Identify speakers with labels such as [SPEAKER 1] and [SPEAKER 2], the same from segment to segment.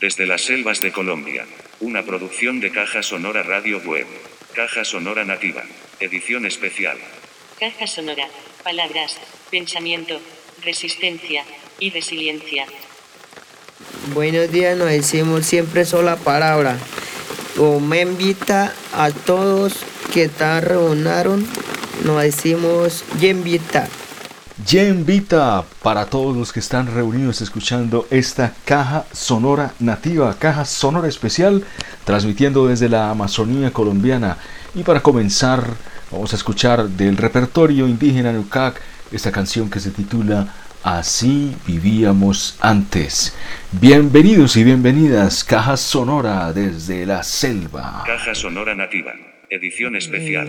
[SPEAKER 1] Desde las selvas de Colombia. Una producción de Caja Sonora Radio Web. Caja Sonora Nativa. Edición especial.
[SPEAKER 2] Caja sonora. Palabras, pensamiento, resistencia y resiliencia.
[SPEAKER 3] Buenos días, nos decimos siempre sola palabra. O me invita a todos que están reunidos, nos decimos ya invita.
[SPEAKER 4] Vita para todos los que están reunidos escuchando esta caja sonora nativa, caja sonora especial, transmitiendo desde la Amazonía colombiana. Y para comenzar, vamos a escuchar del repertorio indígena Nucac esta canción que se titula Así vivíamos antes. Bienvenidos y bienvenidas, caja sonora desde la selva. Caja
[SPEAKER 1] sonora nativa. Edición especial.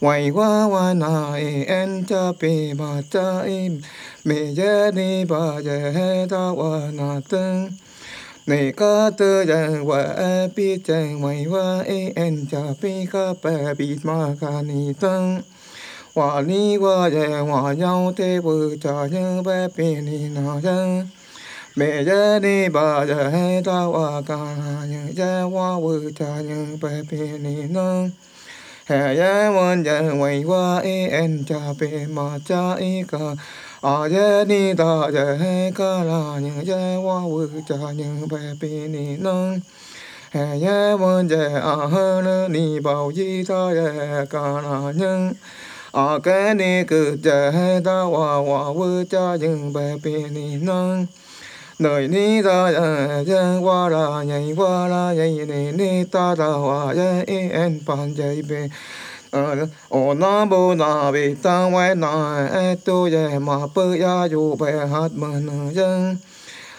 [SPEAKER 5] ไ我我那ย่เ比ยบ่แย่ให้เ我那等你个的人我ทิตย์นี่ก็比ตือนว่我แ我บที่样จ比ม่ว่าเอ็น我ะพี่ก็แปรปีช 「ヘ呀，我イ我我ジェ、ウェイウェイ、エンチャーペイ、マッチャ我カ。」「你ジェリタ、ジェイ、カナニン、ジェイ、ワウチャ、你ェイ、ペイペイニン」。「ヘイヘイモンジェ、」。「、」哆伊尼哒呀耶哇啦耶伊哇啦耶伊尼尼哒哒哇耶伊恩班耶伊贝。哦，那不那比单位那哎，都也嘛不呀，就白哈么那人，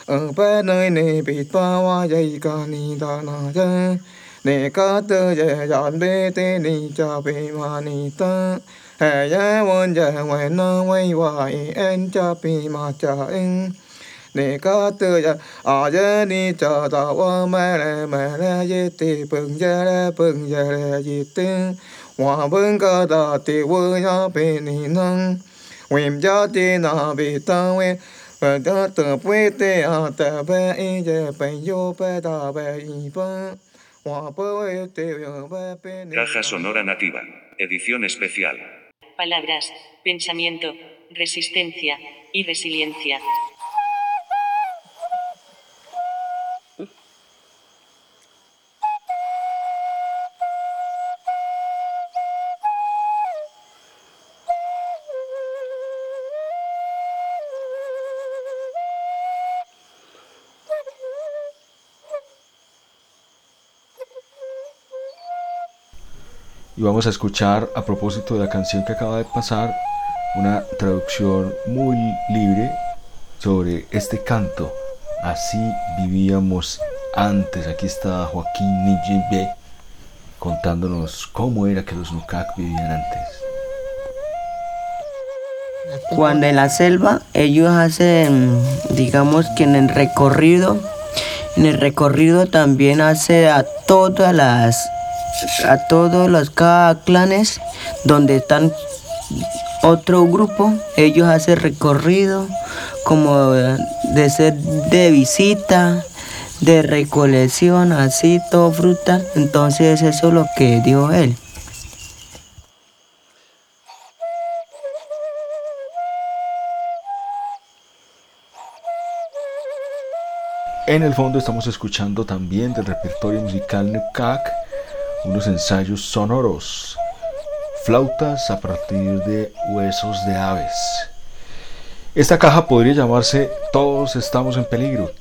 [SPEAKER 5] 呃，白那那比把我也一个你的那人，你个的也让白的你家白嘛你的，哎呀，我家为那为我一恩家白嘛家恩。Caja Sonora
[SPEAKER 1] Nativa. Edición especial.
[SPEAKER 2] Palabras, pensamiento, resistencia y resiliencia.
[SPEAKER 4] Y vamos a escuchar, a propósito de la canción que acaba de pasar, una traducción muy libre sobre este canto. Así vivíamos antes. Aquí está Joaquín Nijibe contándonos cómo era que los Nukak vivían antes.
[SPEAKER 3] Cuando en la selva ellos hacen, digamos que en el recorrido, en el recorrido también hace a todas las, a todos los clanes donde están otro grupo, ellos hacen recorrido como de ser de visita, de recolección, así todo fruta. Entonces eso es lo que dijo él.
[SPEAKER 4] En el fondo estamos escuchando también del repertorio musical Nukak unos ensayos sonoros, flautas a partir de huesos de aves. Esta caja podría llamarse Todos estamos en peligro,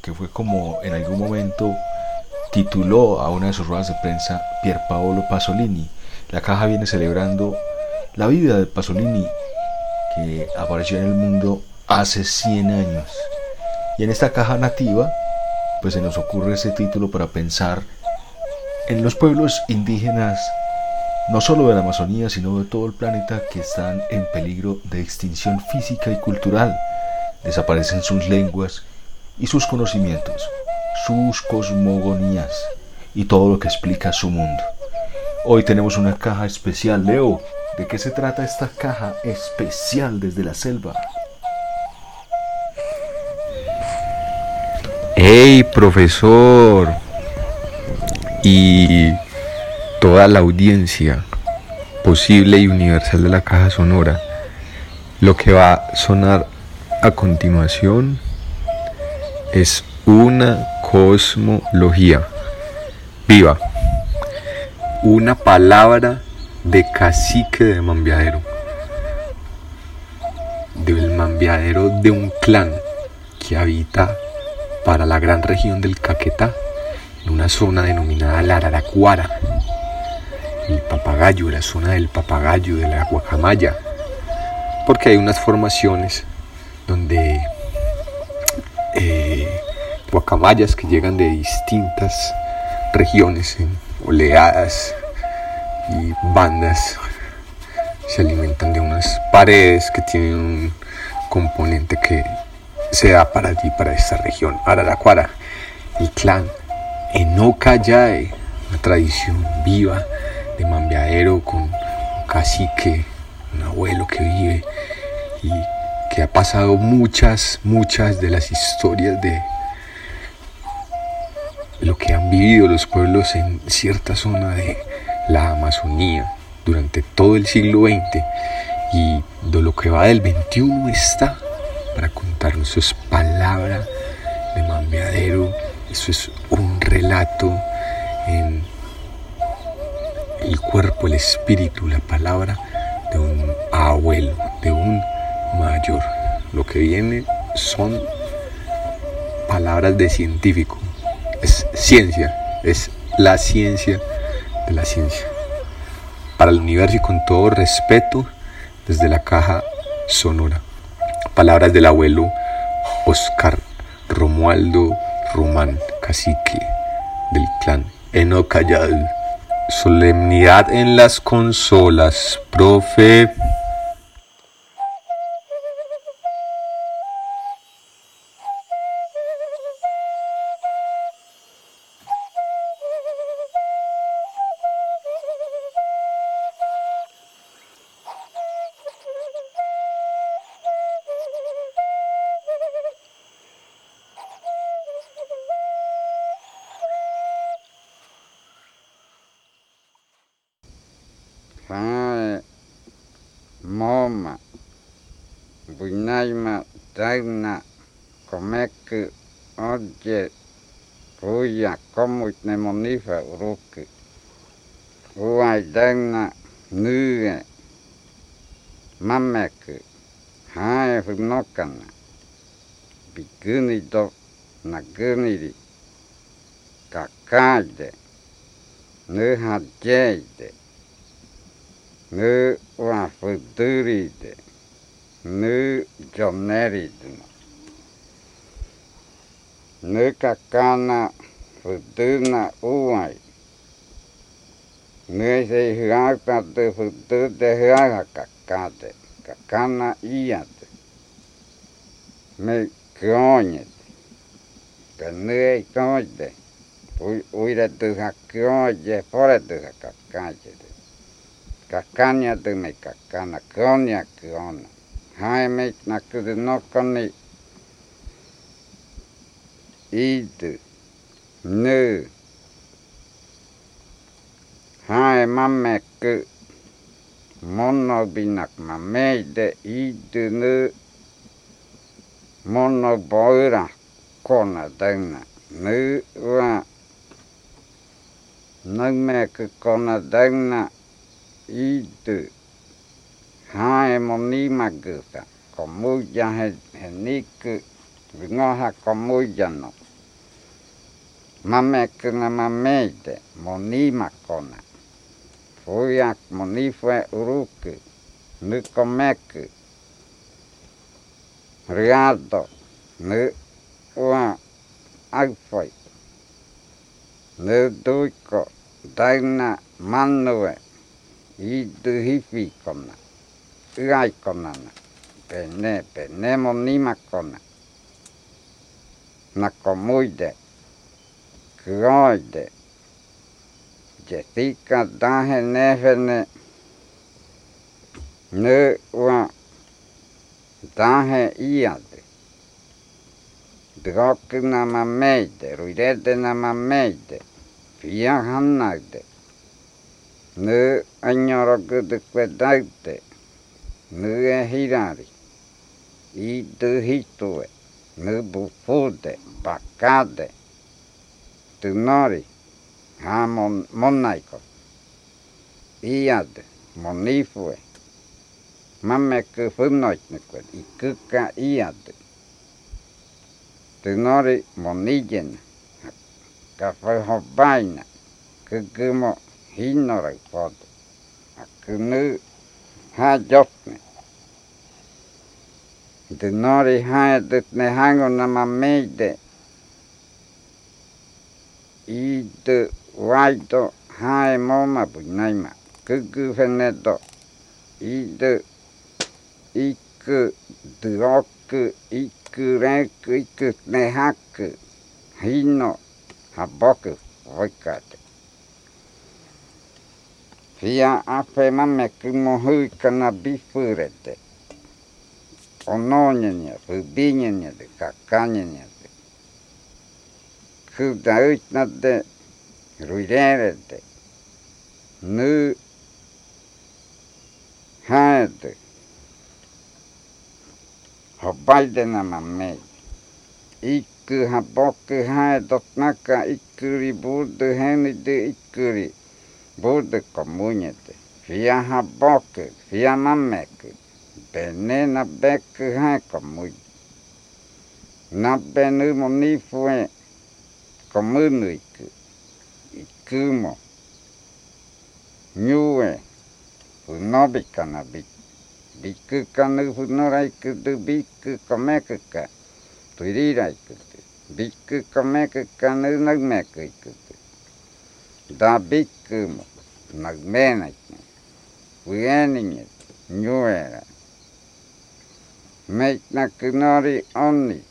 [SPEAKER 4] que fue como en algún momento tituló a una de sus ruedas de prensa Pierpaolo Pasolini. La caja viene celebrando la vida de Pasolini, que apareció en el mundo hace 100 años. Y en esta caja nativa, pues se nos ocurre ese título para pensar En los pueblos indígenas, no solo de la Amazonía, sino de todo el planeta, que están en peligro de extinción física y cultural, desaparecen sus lenguas y sus conocimientos, sus cosmogonías y todo lo que explica su mundo. Hoy tenemos una caja especial. Leo, ¿de qué se trata esta caja especial desde la selva?
[SPEAKER 6] ¡Hey, profesor! Y toda la audiencia posible y universal de la caja sonora. Lo que va a sonar a continuación es una cosmología viva, una palabra de cacique de mambiadero, del mambiadero de un clan que habita para la gran región del Caquetá, en una zona denominada la Araracuara, el papagayo, la zona del papagayo, de la guacamaya, porque hay unas formaciones donde eh, guacamayas que llegan de distintas regiones en oleadas y bandas se alimentan de unas paredes que tienen un componente que se da para allí, para esta región, Araraquara, el clan Enocayae, una tradición viva de mambiadero con un cacique, un abuelo que vive y que ha pasado muchas, muchas de las historias de lo que han vivido los pueblos en cierta zona de la Amazonía durante todo el siglo XX y de lo que va del XXI está para contarnos. Eso es palabra de mambeadero, eso es un relato en el cuerpo, el espíritu, la palabra de un abuelo, de un mayor. Lo que viene son palabras de científico, es ciencia, es la ciencia de la ciencia. Para el universo y con todo respeto, desde la caja sonora. Palabras del abuelo Oscar Romualdo Román, cacique del clan Enocayal. Solemnidad en las consolas, profe.
[SPEAKER 7] Buinaima Dauna Comeque Oye Cuya Comuit Nemonifa Uruque Uai Dauna Nue Mameque Hae Funokana Biguni Do Naguniri Kakade Nuhajeide nu wafuduride, nu joneride. Nu kakana fuduna uai. Nu se hyaka te fudu te hyaka kakate, kakana iate. Me kionete, ka nu ei koite. Uire tu hakioje, pore tu hakakajete. kakanya tu me kakana konya kiona hai me na kudu no koni itu nu hai mame ku mono binak mame de itu nu mono boira kona dana nu wa nang me ku kona dana itu hai moni magusa komuja Geniku, vingoha komuja no mame kuna mamete moni makona fuyak moni fue uruku nukomeku riado nu wa agfoi nu duiko dauna mannue itu hifi kona uai kona na pene pene mo nima kona na komuide kuoide Jessica dahe nefene ne wa dahe iade drok nama meide, ruidete nama meide, fia hannaude. Nu agnoroku tukwe daute, nu e hirari, i tu hitue, nu bufude, bakade, tu nori, ha mon, monnaiko, iade, monifue, mammeku funnoitnukwe, ikuka iade. Tynori monigen, kafahobaina, kykymo hinnorai podo, kyny ha jokne. Tynori haetut ne hango nama meide, itu vaito hae moma punaima, kyky feneto, itu ikku duokku ikku rekku, ikku nehakku hinno haboku voikkate. Sia afema me kumohu kana bifurete. Ononyenye, rubinyenye, kakanyenye. Kuda utnate, ruirerete. Nu haete. Hobalde na mamei. Ikku ha bokku hae dotnaka ikkuri budu henide ikkuri. Buddha community, via Habok, via Namek, Benena Bek hai communi. Na benu moni fue communic, ikumo, nyue, unobikana bik. Biku kanu hunorai kudu biku komekaka, tuirirai kudu. Biku komekaka nu nagmeka ikudu. Da biku mo. Nagmenaiku. Ueninge. Nyuera. Meitna kunori onni.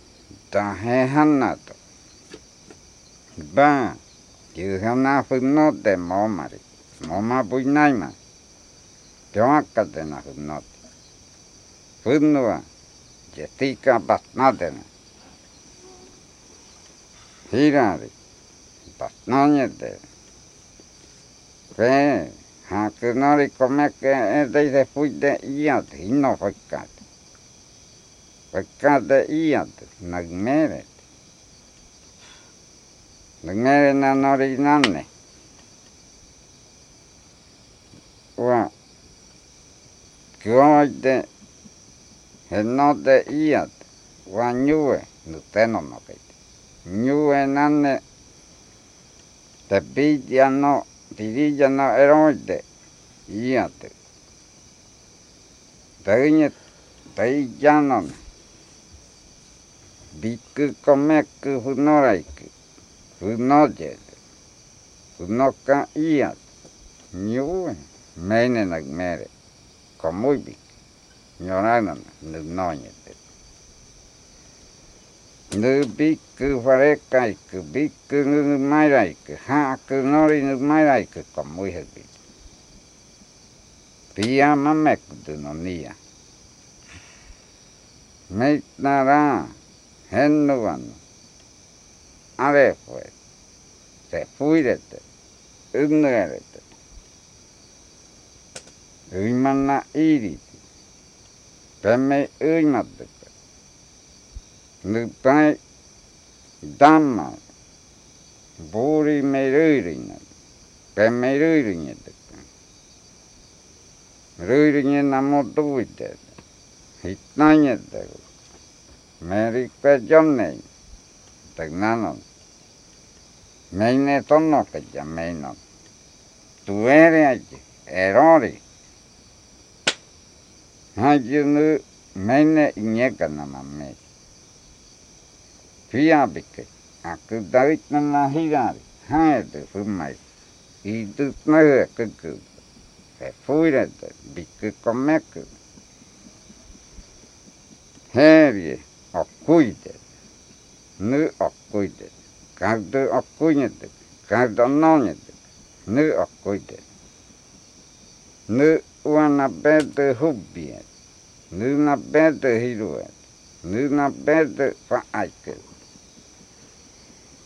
[SPEAKER 7] Da he hanato. Ba. Yuhana funote momari. Moma puinaima. Pioakkate na funote. Funnua, Jessica Batnadena. Hirari, Batnanyete. Fe, hakunori komeke edeide fuide iat, hinno foikkaate. Foikkaate iat, nagmeret. Nagmerena nori nanne. Ua, kuoide Henote iat, wa nyue, nuteno nokeite. Nyue nanne, te pidiano, pidillano eroide, iat. Teinet, teijanon, bikku komekku hunoraiku, hunojede, hunoka iate. nyue, meinenak mere, komuibik. Nyorana nu noñete. Nu bikku farekaiku, bikku nu mairaiku, haaku nori nu mairaiku komuihebi. Pia mamekutu no nia. Meitnara, hennuano, arefue, se fuirete, ynnerete. Ymanna iriti. Pemme lupai dhamma buri meruri na pe meruri nye dhaka ruri nye namo dhuvi dhaka hitna nye dhaka meri kwe jomne dhaka nano meine tonno kaja meino tuwere aji erori haji nu meine inyeka nama meika me. Fiabike. Aku dawit nana hirari.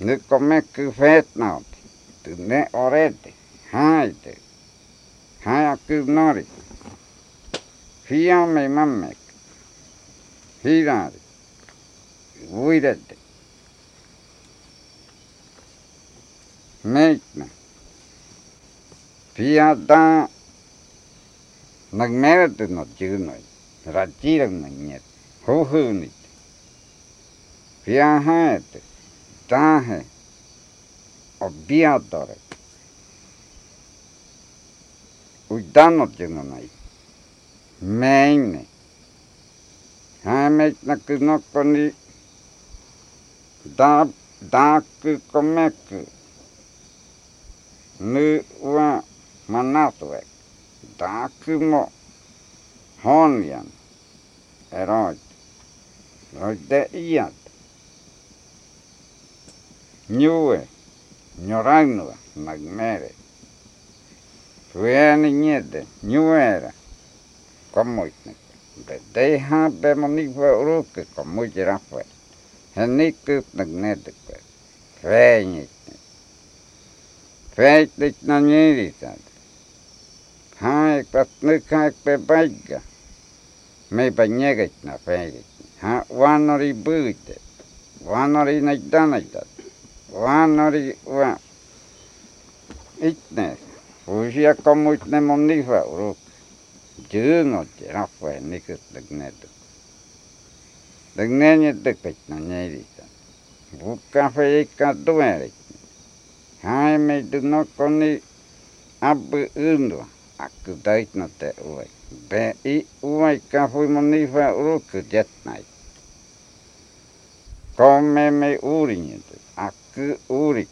[SPEAKER 7] Nu kommer kufetnad. Tunne orete. Haide. Haja kuvnari. Fiamme mammek. Hiidari. Uidete. Meitna. Fiada. Nagmerete no tjunoi. Ratirang nagnet. Hohunit. Fiahaete. Tahe, obviatore. Uitanot jynonai. Meine. Hämeit näky nokkoni. Da, daakky komekky. Ny ua manatuek. Daakky mo. Honjan. Eroit. Roite iat. Нюве, Нюрагнува, Магмере. Суяни неде, Нювера. Коммутник. Бедейха бемонигва уроки, коммути рафе. Хеникут нагнедекве. Фейникник. Фейтник на ниритад. Хай, патныкай пебайга. Мей банегать на фейтник. Ха, ванори будет. Ванори найданайдат. Naitanaitad. Vanori va. Itne. Usia komuitne monifa uruk. Jyngot rafwe nikut nagnedu. Nagnenye dykit na nyerita. Bukka feikka tuerit. Hai me tu nokoni abu undua. Akku taitna te uai. Be i uai ka fui monifa uruk jetnait. Come me Nurik,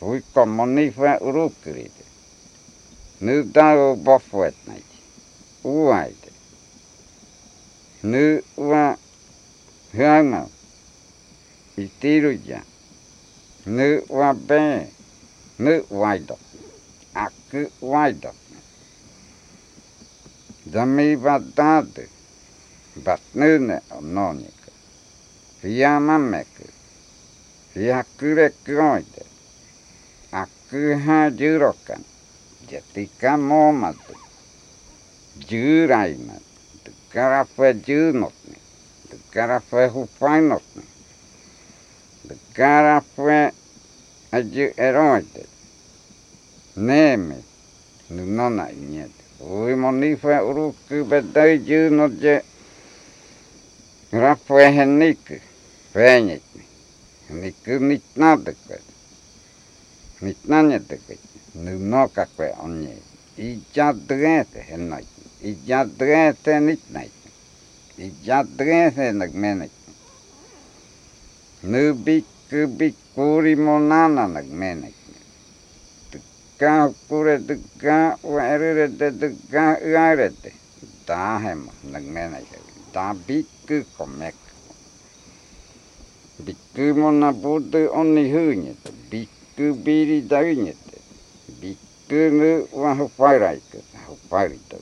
[SPEAKER 7] nuri komonifra urukrite. Nu tau bofuet nait. Uaite. Nu ua hyanga. Itiruja. Nu ua be. Nu waido. Aku waido. Dami vatate. Batnune ononika. Fiamameku. Akku ha jurokan. Jetika momatu. Jyraimat. Tukara fue jynotne. Tukara fue hupainotne. Tukara fue ayu eroite. Neme. Nunona inyete. Ui monife uruku bedai Микумитна дыквет. Митна не дыквет. Нуно какве он не. Идя дрете хенной. Идя дрете нитной. Идя дрете нагменной. Нубик кубик кури монана нагменной. Дыка куре дыка уэрыре де дыка уэрыре де. Да хема нагменной. Да бик кумек. ビッグモナボードオンリフーニトビッグビリダイニトビッグヌワンファイライクホァイリト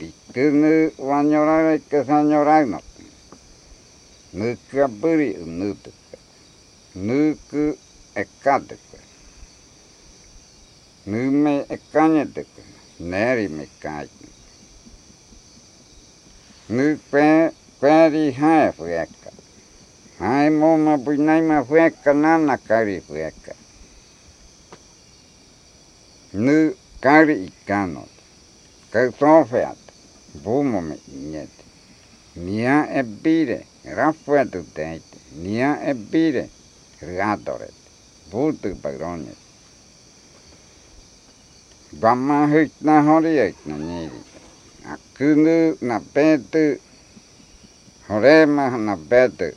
[SPEAKER 7] ビッグヌワニョライクサニョライノトヌクアブリウヌトヌクエカデクヌメエカニェデクネリメカイヌペペリハエフエカ hae fueka. Hae moma puinaima fueka nana kari fueka. nu kari ikano ka sofeat bumo me inyet nia ebire rafuetu teit nia ebire riatoret butu pagronet Vama hit na hori na nyeri. Akunu na petu horema na petu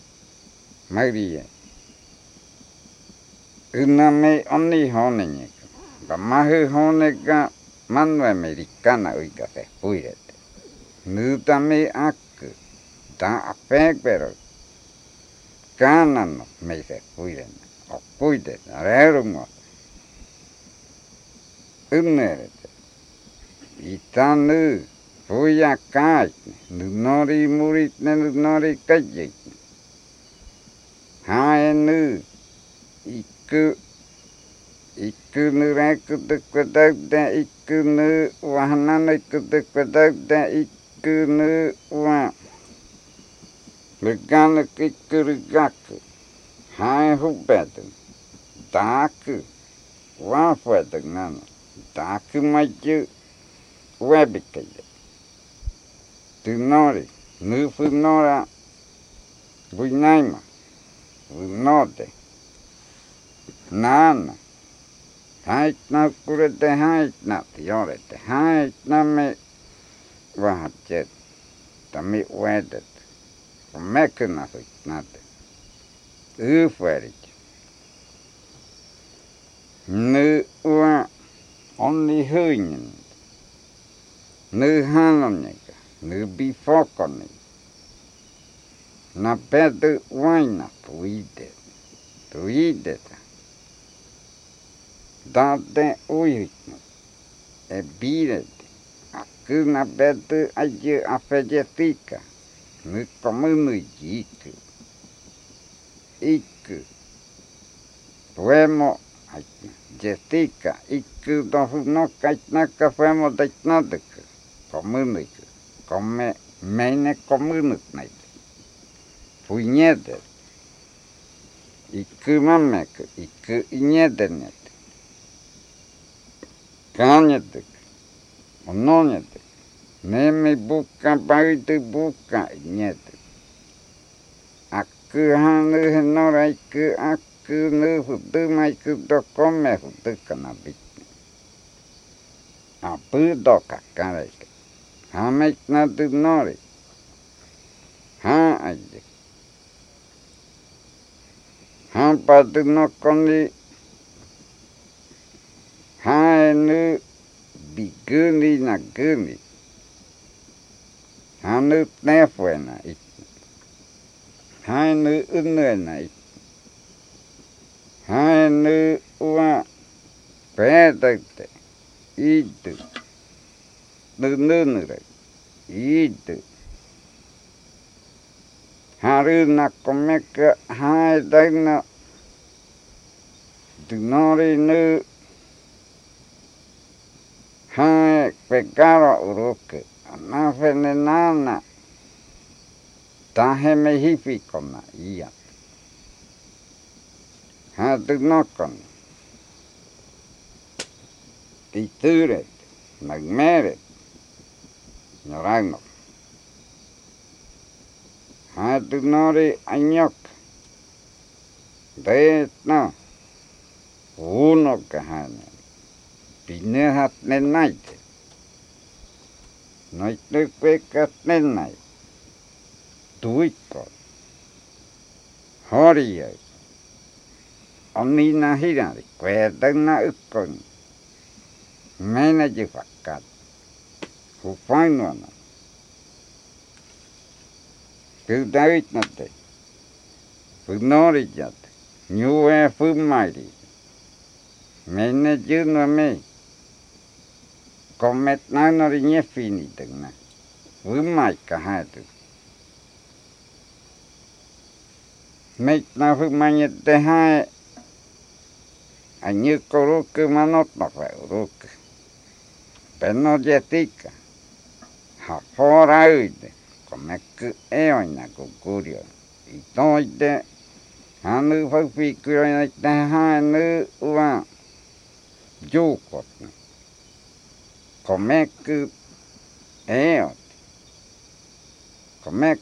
[SPEAKER 7] marie. Una me oni hone nyeka. Vama hu hone ka manu americana uika se puirete. Nuta me aku. Ta apek pero. Kana no me se puirene. O puite, arerungo. Unerete. Itanu. Puya kai. Nunori murit ne nunori kajik. hai nu iku iku nu ra ku tu ku ta ta iku nu wa hana nu ku tu ku ta ta iku nu wa Luka nu iku rugaku hai hu betu daku wa fetu nana daku maju webikaya tu nori nu fu nora mà. Bunote. Nana. Haitna kurete haitna tiorete. Haitna me vahatjet. Tami wedet. Mekuna huitnate. Ufuerit. Nu wa onni huinen. Nu hanoneka. Nu bifokoni. Na pedu waina puide. Puideta. Date uitno E birete. Akuna pedu ayu afejetika. Nu komunu jiku. Iku. Fuemo ja Jetika. Iku dofu no kaitnaka fuemo daitnaduku. Komunuku. Come meine komunuk naite. Puñete. Iku mameku. Iku iñedenet. Kanyetuk. Ononyetuk. Neme buka paitu buka iñetuk. Aku hanu henora iku aku nu hutu maiku dokome hutu kanabit. Apu do kakareke. Hamek na tu nori. Ha 反発のこに反えぬびくになくに反ぬねふえない反えぬうぬえない反えぬはべえたくていいとぬヌヌレイドゥ Harinakmeka hai daina Dinorinu hai pekara uruke Anafenenana Tahemehipikona ia Hatinokon Tituret Magmeret Nyoraimok Adunari anyok Betna Uno kahana Binehat nenaite Noitukvekat nenai Tuikko Horiyai Omina hirari Kvedana ukkoni Mena jivakkat Hupainwana кыдавить надо. Пыгнорить надо. Нюэ фымари. Мене дюно мей. Комет нанори не фини тогна. Вымай кахату. Мейт на фымане техае. А не корука манот на фаурука. Пено детика. Хафора уйде. Komeku eoina kukurio. Itoide. Hanu faupikuroina tehae nu ua. Jukot. 米くえよ米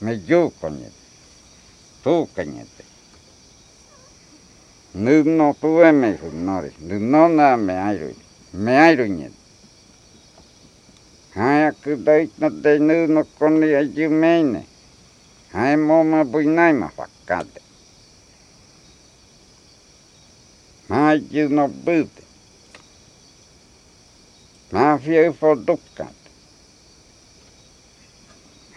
[SPEAKER 7] くぐぐりだみじょうこにとふまいと米くたたいめじょうこにとかにてぬのとえめふのりぬのなめあいるめあいるに早くだいたで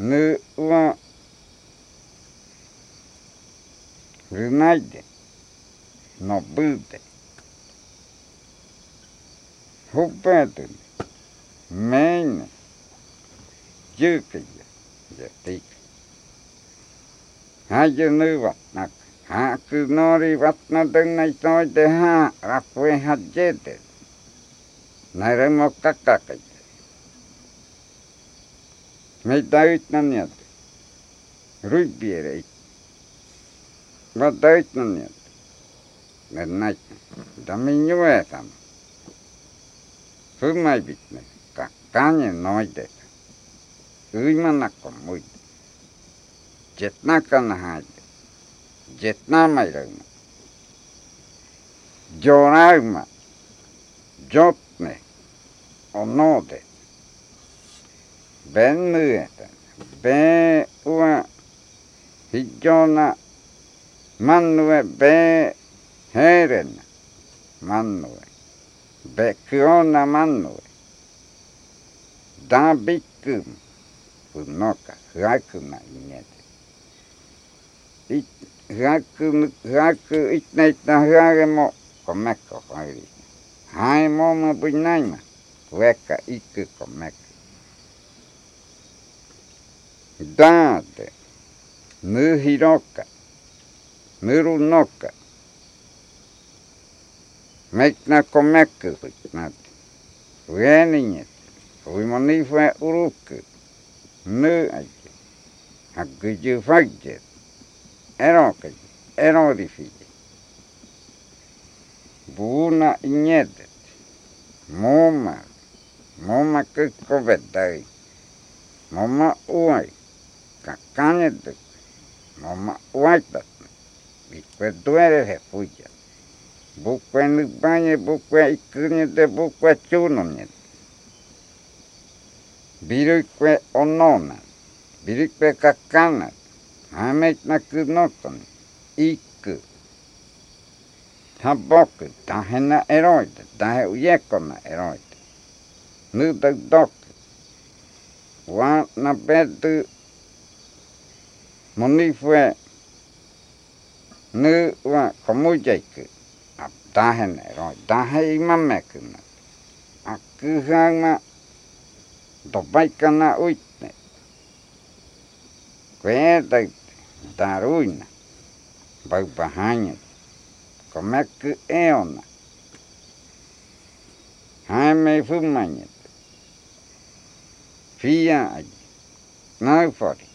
[SPEAKER 7] ぬは、ぐないで、のぶで、ほばで、めいね、じゅうけいで、やっていく。はじゅぬはなく、はくのりわなどんないといでは、らくえはじえて、なれもかかかい。Mene. Tahemo eroke. Kyhaete. Jetnaka uai le ruika uai. Nue hirari. Aku daitmate. Nu ua Runaide. No bude. Hupetuni. Mene. Jykaya. Ja tik. Haja nuvat nak. 弁無縁弁は非常な万の上弁平廉な。万の上。別王な万の上。ダビックム不能か不悪な意味で不悪不悪いっていった不悪も米粉ファイリーハイモムブイナイマ上かいく米粉 donde, Mekna komekku huitnat. Ueninget. Uimoni fue uruku. Nu aike. Hakuju fagjet. Eroka. Erodifije. Buuna inyetet. Moma. Moma kukko vedai. Moma uai. Kakanyetuk. Moma uaitat. Bikwe duere he fuya. Bukwe nubanye bukwe ikunyete bukwe chunonyete. Birukwe onona. Birukwe kakana. Hamet na kunoton. Iku. Haboku. Tahena eroite. Tahe uyekona eroite. Nudak dok. Wa na moni fue nu wa komu jaiku ap dahen ro dahe imame kuna aku hanga dobai kana uitne kweta daruina bau bahanya komeku eona haime fumanya fia ai nau fori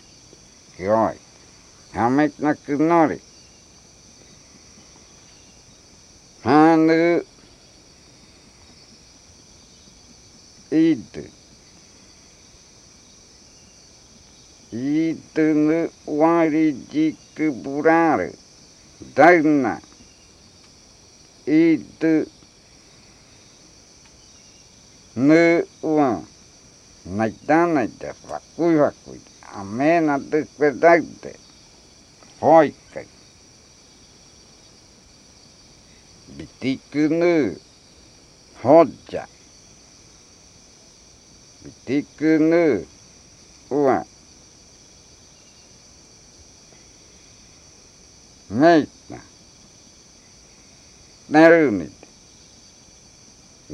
[SPEAKER 7] kioi Hamek nakunori. Hanu. Itu. Itu nu wari jiku buraru. Dauna. Itu. Nu wa. Naitana ite fakui fakui. Amena tukwe hoika bitikunu hoja bitikunu ua meitna nerunit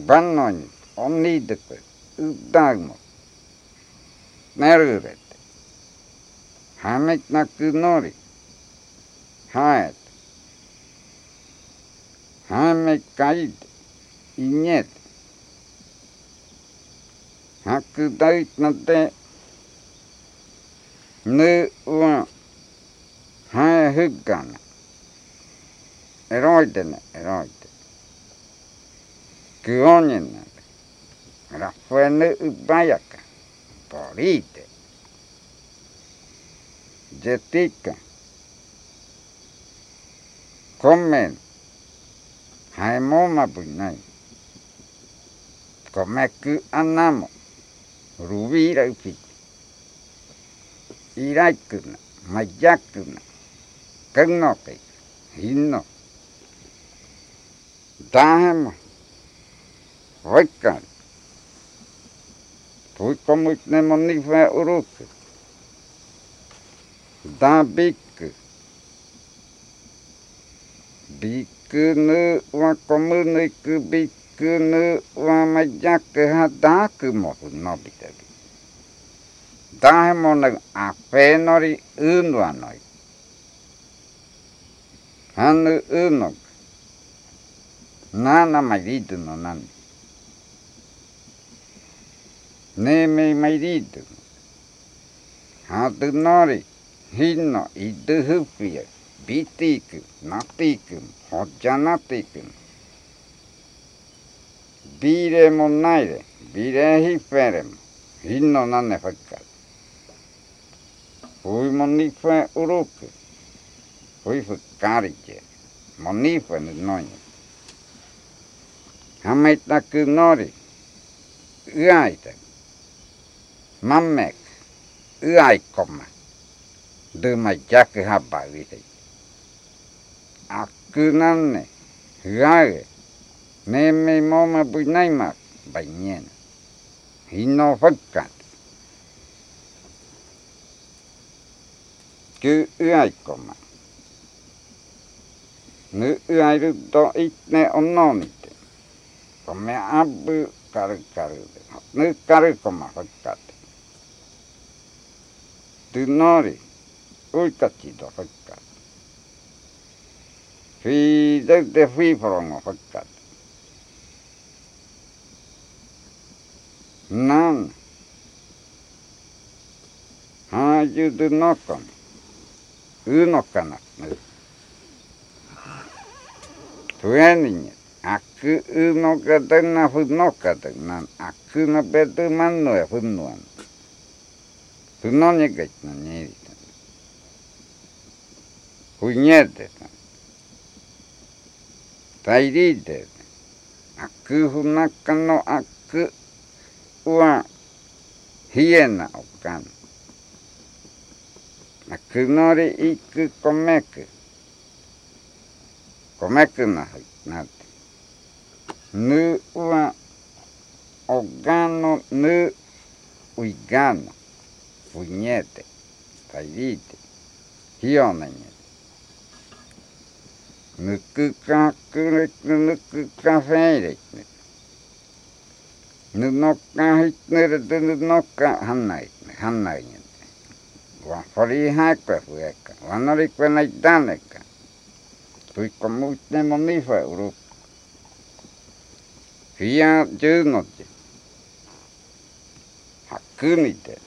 [SPEAKER 7] vannonit onnidukut udagmot neruret hametnakunorit hamet nakunori haet hamet kaid inyet hakudait nate nu ua hae huggana eroidene eroide kuonina rafuene ubayaka porite jetika comen haemoma punai comeku anamo Rubira upi. Iraikuna. mayakuna kagnoke hinno dahemo vaikkan Pui komut ne moni fa bikunu wa komu nei ku wa majak ha dak mo no bitabi ta he mo na ape nori un wa noi han un na na no nan ne me mai rid ha tu nori hin no i tu ビティクナティクいくほっじゃなっていビーレモナイレビレヒフェレムヒんのなんねふっかふいもにふえうろくふいふっかりけもにふえぬのにはめたくのりうあいてまんめくうあいこま đưa mày chắc cái hấp bitabi. Da mo na a fe nori un wa noi. Han unok. Nana marido no nani. ne me mairitu. Hatu nori, hino, idu hupia, bitiku, natiku, hoja natiku. Bire mo naire, bire hifere mo, hino nane whakar. Hui mo nifa uruku, hui whakarike, mo nifa ni noia. Hamaitaku nori, uaitaku. mammek yaikomma duma free, that they're free from affection. None. Ah, you do not come. You not cannot. To ending it. 悪の方な不の方なん、悪のベトマンのや不のん。不のにかいのに。ふにゃってた。対理で悪不仲の悪は冷えなおかん。なくのりいくこめく。こめくななって。ぬはおがのぬういがの。ふにえて。対理で。ひよなにえ。むくかくるくむくかせいでいって布かひつぬると布かはんないはんないにわそりはくふえかわのりくないだねかといこモミフもウさフィアジュノジハクはくハて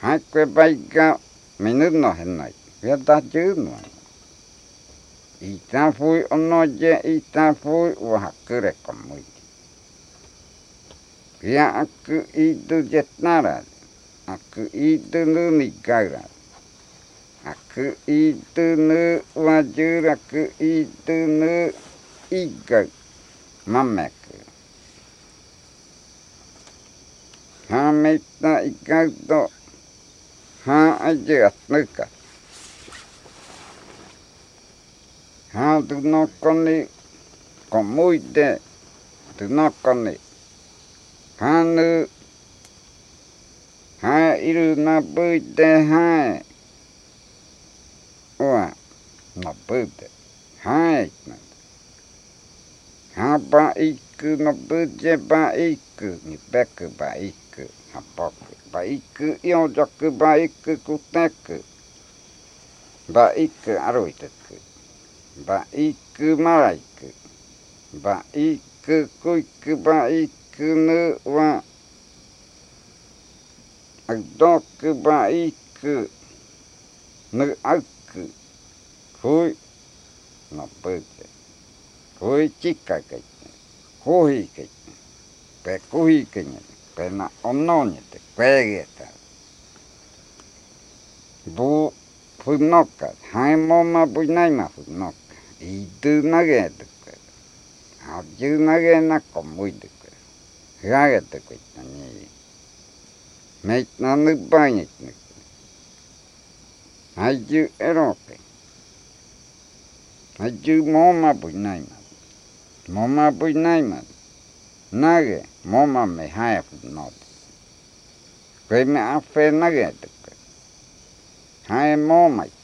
[SPEAKER 7] はくばいがミぬノヘんないふィアダジュノジ Ita fui onnoje, ita fui wa hakkure kommuiti. Fia akku itu jetnarat. Aku itu nu nikara. Aku itu nu wajur, aku itu nu iga mameku. Ha meita iga to ha aja atnuka. Ha tu nokoni komuite tu nokoni. Ha nu hai iru na bui te hai ua na bui te hai na ha ba iku na bui te ba iku ni peku ba iku ha poku ba iku io jaku ba iku kuteku ba バイクマライク。バイククイクバイクヌワ。アドクバイク。ヌアク。フイ。のブーケ。フイチカケ。コーヒーケ。ペコヒーケに。ペナオノニテ。クエゲタ。ブー。ふのか。イいもまぶないまふのか。Nage te Hae momait. Momait na te doka. Momait na me Moma fiam anna he peme higage te. Peme hangai na te ride. Nue nage te. Nue te. Me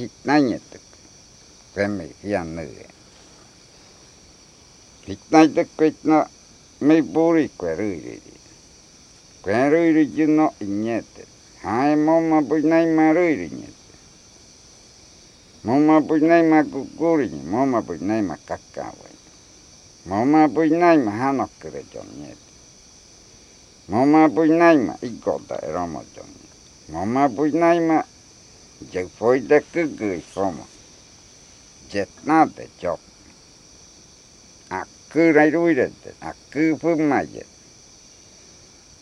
[SPEAKER 7] hit näin että. Pemme hian nye. Hit näin tekkuitna me puri kwe ryiri. Kwe ryiri juno inyete. Hai momma pui näin mä ryiri nyete. Momma pui näin mä kukuri, momma pui näin mä kakkaavai. Mama puinaima hanokkere jonnet. Mama puinaima Momapuynaima hanokere yoniet. Momapuynaima ikota eromo yoniet. Momapuynaima jefoi de kuku isomo. Jetnate jok. Aku rai ruirete, aku fumaje.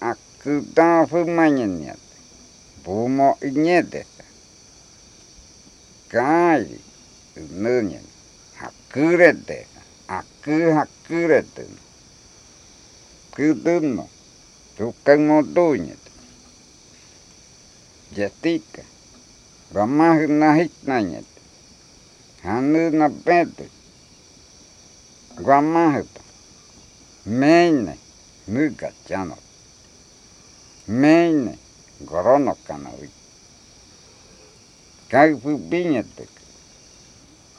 [SPEAKER 7] Akku ta fumayeniet. Bumo iñete. Kairi, ununyen, hakurete. Akku hakkurete. Kudunno. Tukkango tuinyet. Jetika. Ramahu na hitnanyet. Hanu na petu. Ramahu. Meine. Nuka chano. Meine. Gorono kana ui. Kaupu pinyetek.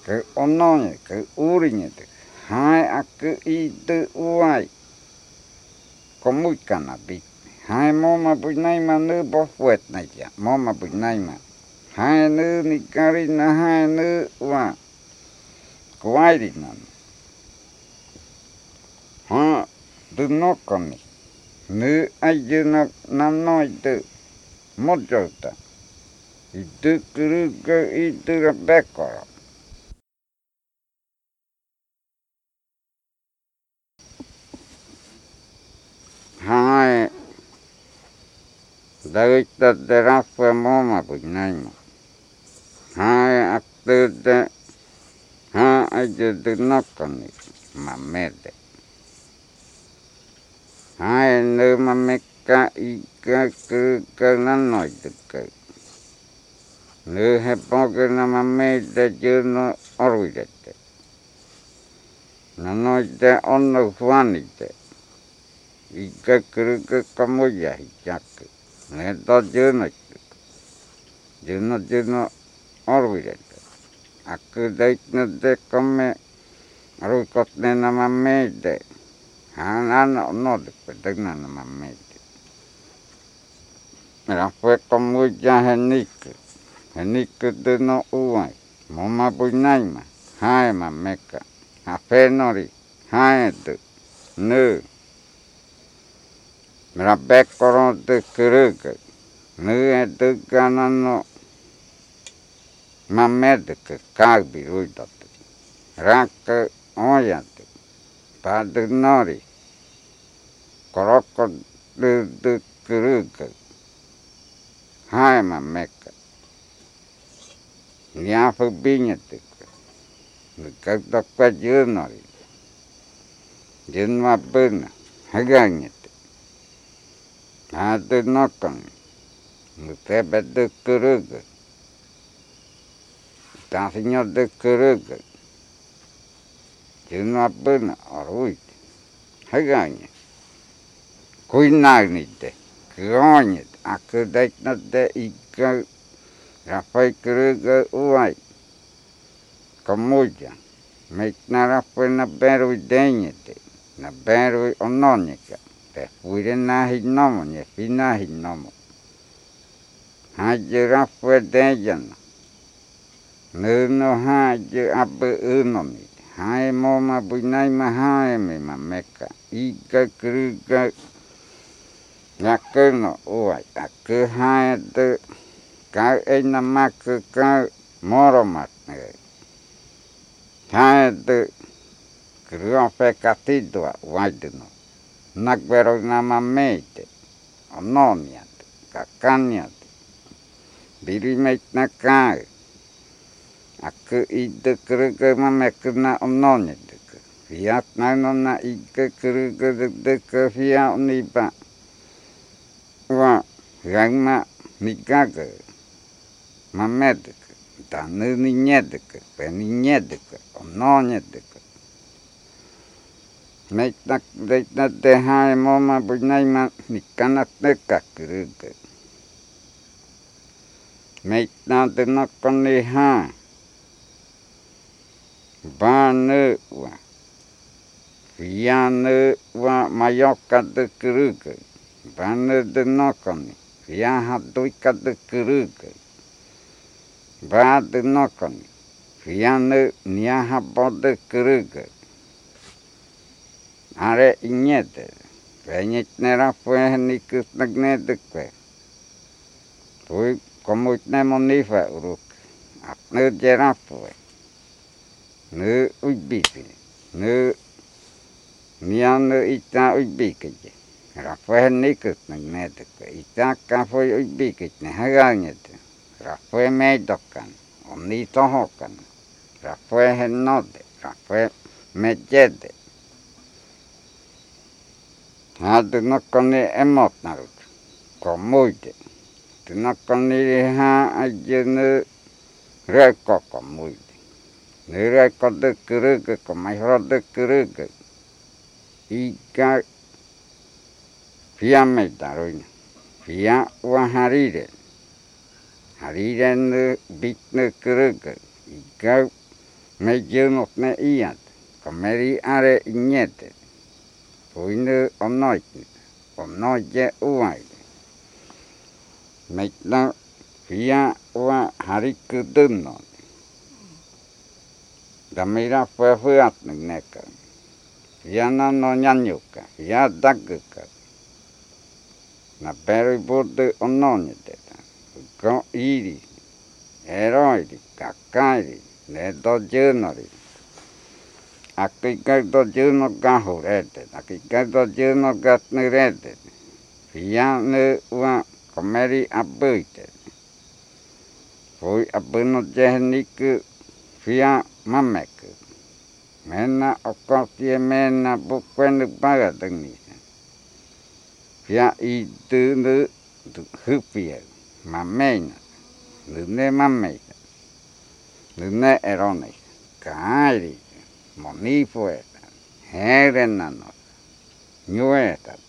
[SPEAKER 7] Ke ononye. Ke urinyetek. Hai aku itu uai komui kana bit hai moma punai ma nu bo fuet na ja moma punai ma hai nu ni kari na hai nu wa kuai di na ha du no kami nu ai ju na na no itu mojota itu kuru ke itu re be'ko. ない誰だ出らせもうまくいないもん。はいあってではい出てなったんですまあ目で。はいぬまめかいかくからのいてかぬへぽくなまめで十のおるいでて。なのいておんの不安にて。一回くるくかもじゃひちゃく。ねと十の十。十の十のおるびれた。あくだいのでこめ。あるこつねなまめいで。はなののでくだなのまめいで。らふえこむじゃへにく。へにくでのうわい。もまぶないま。はいまめか。はふえのり。はいで。ぬう。Tu kanano mamete ke kabi uidate. raka oyate padre nori koroko de de kuruka haima meka nyafu binyate nikakta kwa junori junma puna Надо ноками. O Pepe de Coruga. Está senhor de Coruga. Tinha uma pena, arruite. Haganha. na de Akudeknate e Rafai Coruga uai. Kamuja. Meitna rafai na berui denhite. Na berui ononica. Te fuire na hinomo ne fina hinomo hajira fue deyana nuno haje abe unomi hai moma buinai ma hai me ma meka ika Kruger Yakuno uai aku hai de kau ena maku kau moromat hai de kruan fe katidua waidino nakvero nama meite ononiat kakaniat birimeit na kau aku ide kruge mamekna ononiat fiat nanona ike kruge de ke fia unipa wa gangma mikaga mamedik ta nu niñedik pe niñedik onoñedik Meitnak deitnak dehai moma buinaiman nikkanak nekak kyrykö. Meitnak denakon lihaa. Vanöva. Vianöva mayok ka' te' kyrykö. ba ne denakoni. Viahatuikkatö kyrykö. Vaatönakoni. Vianö ni'ya'ha' bo' te' kyrykö. Hare inget. Väinitnera puheennikus nagnetukve. Tui komutne monife uruk. Atnu jerapue. Nu uitbisi. Nu miannu ita uitbikitje. Rapuhennikus nagnetukve. Ita kafui uitbikitne haganjetu. Rapue meidokkan. Onni tohokan. Rapue hennode. Rapue medjede. Hatu nakoni emot narut. Komuite. Tu nakoni ha ajene reko komuite. Ni reko de kuruge komaihro de kuruge. Ika fiame taruina. Fia ua harire. Harire ne bitne kuruge. Ika me junot ne iat. Komeri are iñete. Puine onoite, onoite uaite. Meitna fia ua hariku dunno. Damira fue fuat neka. Fia na no nyanyuka, fia daguka. Na peri bude ononite. Ko iri, eroiri, kakairi, nedo junori. Ne do junori. Aquí do juno gahurete, aquí do juno gatnurete. Fiane ua komeri abuite. Fui abuno jehniku fia mameku. Mena okotie mena bukwenu baga dengisa. Fia itu nu hupia, mamena, nune mamena, nune erone, kairi monifueta, herenanot, ñuetat,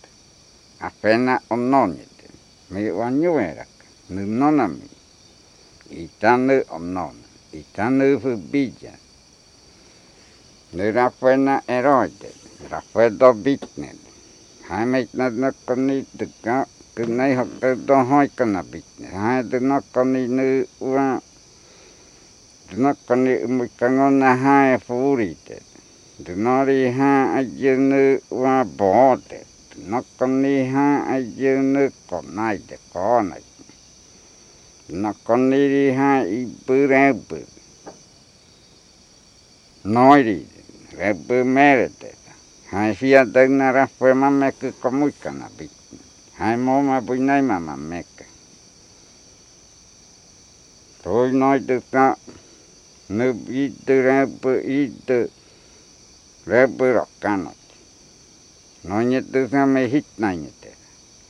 [SPEAKER 7] apena ononite, mi wa ñuerak, nunonami, itanu onona, itanu fubilla, nira fuena eroide, rafe do bitne, haimeitna nakoni tuka, kunai hokka hoikana bitne, haide nakoni nu ua, dunakani umikangona hae furite. Dunari ha ajene wa bote. Dunakani ha ajene konaide konai. Dunakani ha iburebu. noiri repu merete hai fia tengna rafue mameku komuikana pit hai moma puinai mama meka Toi noi duka. nu i tu ra pu i tu ra pu rok ka no no ni tu sa me hit na ni te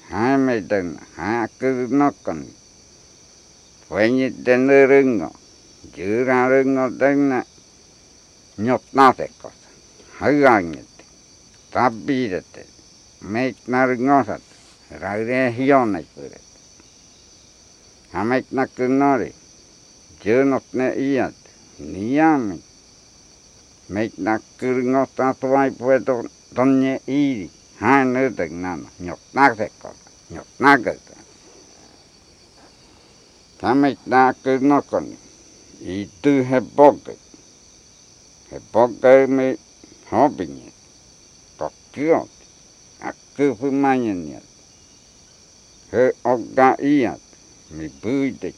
[SPEAKER 7] ha me den ha ku no kon ve ni te nu rung ngo ju ra rung ngo den na nhot na te ko ha ga ni te ta bi de te me na rung ngo ra re hi on na ku re ha me na ku no re ju no ne i ya niami mệt nạc cứ ngó ta toai bùa đồ tôn nhẹ y hai nữ đừng nằm nhọc nát thế còn nhọc nát cái ta mệt nạc cứ ngó còn y tư hệ bọc hệ bọc cái mê họ bình nhẹ bọc cứ ọt à cứ phu mai nhẹ nhẹ hệ ọt gà y mi bươi địch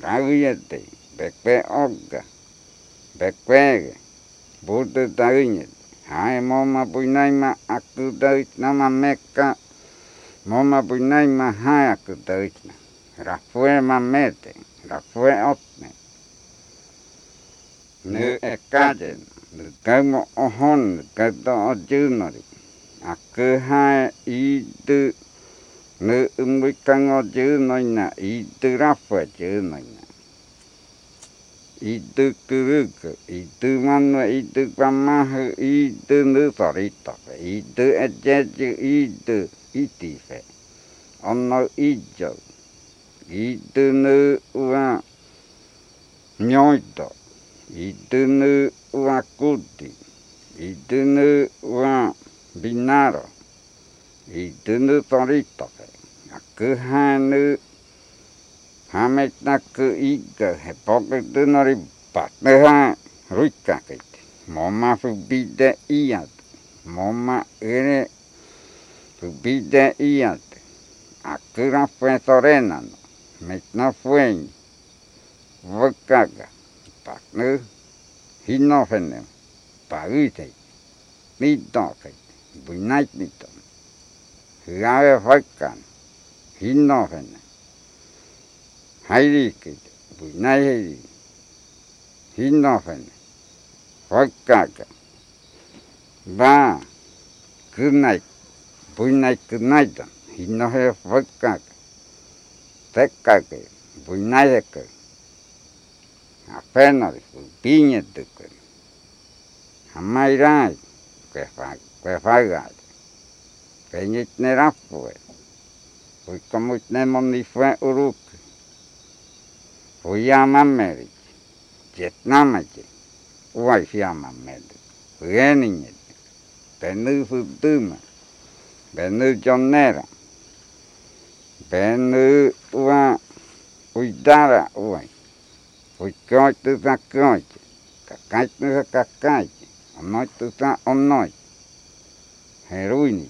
[SPEAKER 7] ra uyết địch bẹt bẹ ọt gà bẹt que bố tư tới nhỉ hai mô mà bùi nay mà ạc tư tới nó mà mẹ cả mô bùi nay mà hai ạc tư tới ra phue mà mẹ tệ ra phue ốc nè nữ ẹ ca chê cái mô ô hôn cái to ô chư nọ đi ạc cứ hai ý tư nữ ưng bùi căng ô chư nói nè ý ra phue chư nói kuruku itu manu itu kamahu itu nu torito itu ejeju itu itife ono ijo itu nu ua nyoito itunu wa kuti itunu wa binaro itunu torito aku Hametnak igga hepoke tunori patneha ruika kite moma fubide iat moma ere fubide iat aku rafue sorenano metna fueñ vakaga paknu hinofene paute mitoke buinait mito hyave fakkan hinofene hayrik nay hayrik hinnofen vakkaka ba kurnai buinai kurnai da hinnohe vakkaka tekkaka buinai hekka apenas piñe tukka hamairai kuefagai peñitnerapue kuikamutnemon nifue uruk fui a mameri vietnamache uai fiama mede fueniñe benu futuma benu jonera benu ua uidara uai Uikoi tu sa koi, kakai tu sa kakai, onoi tu sa onoi. Heruini.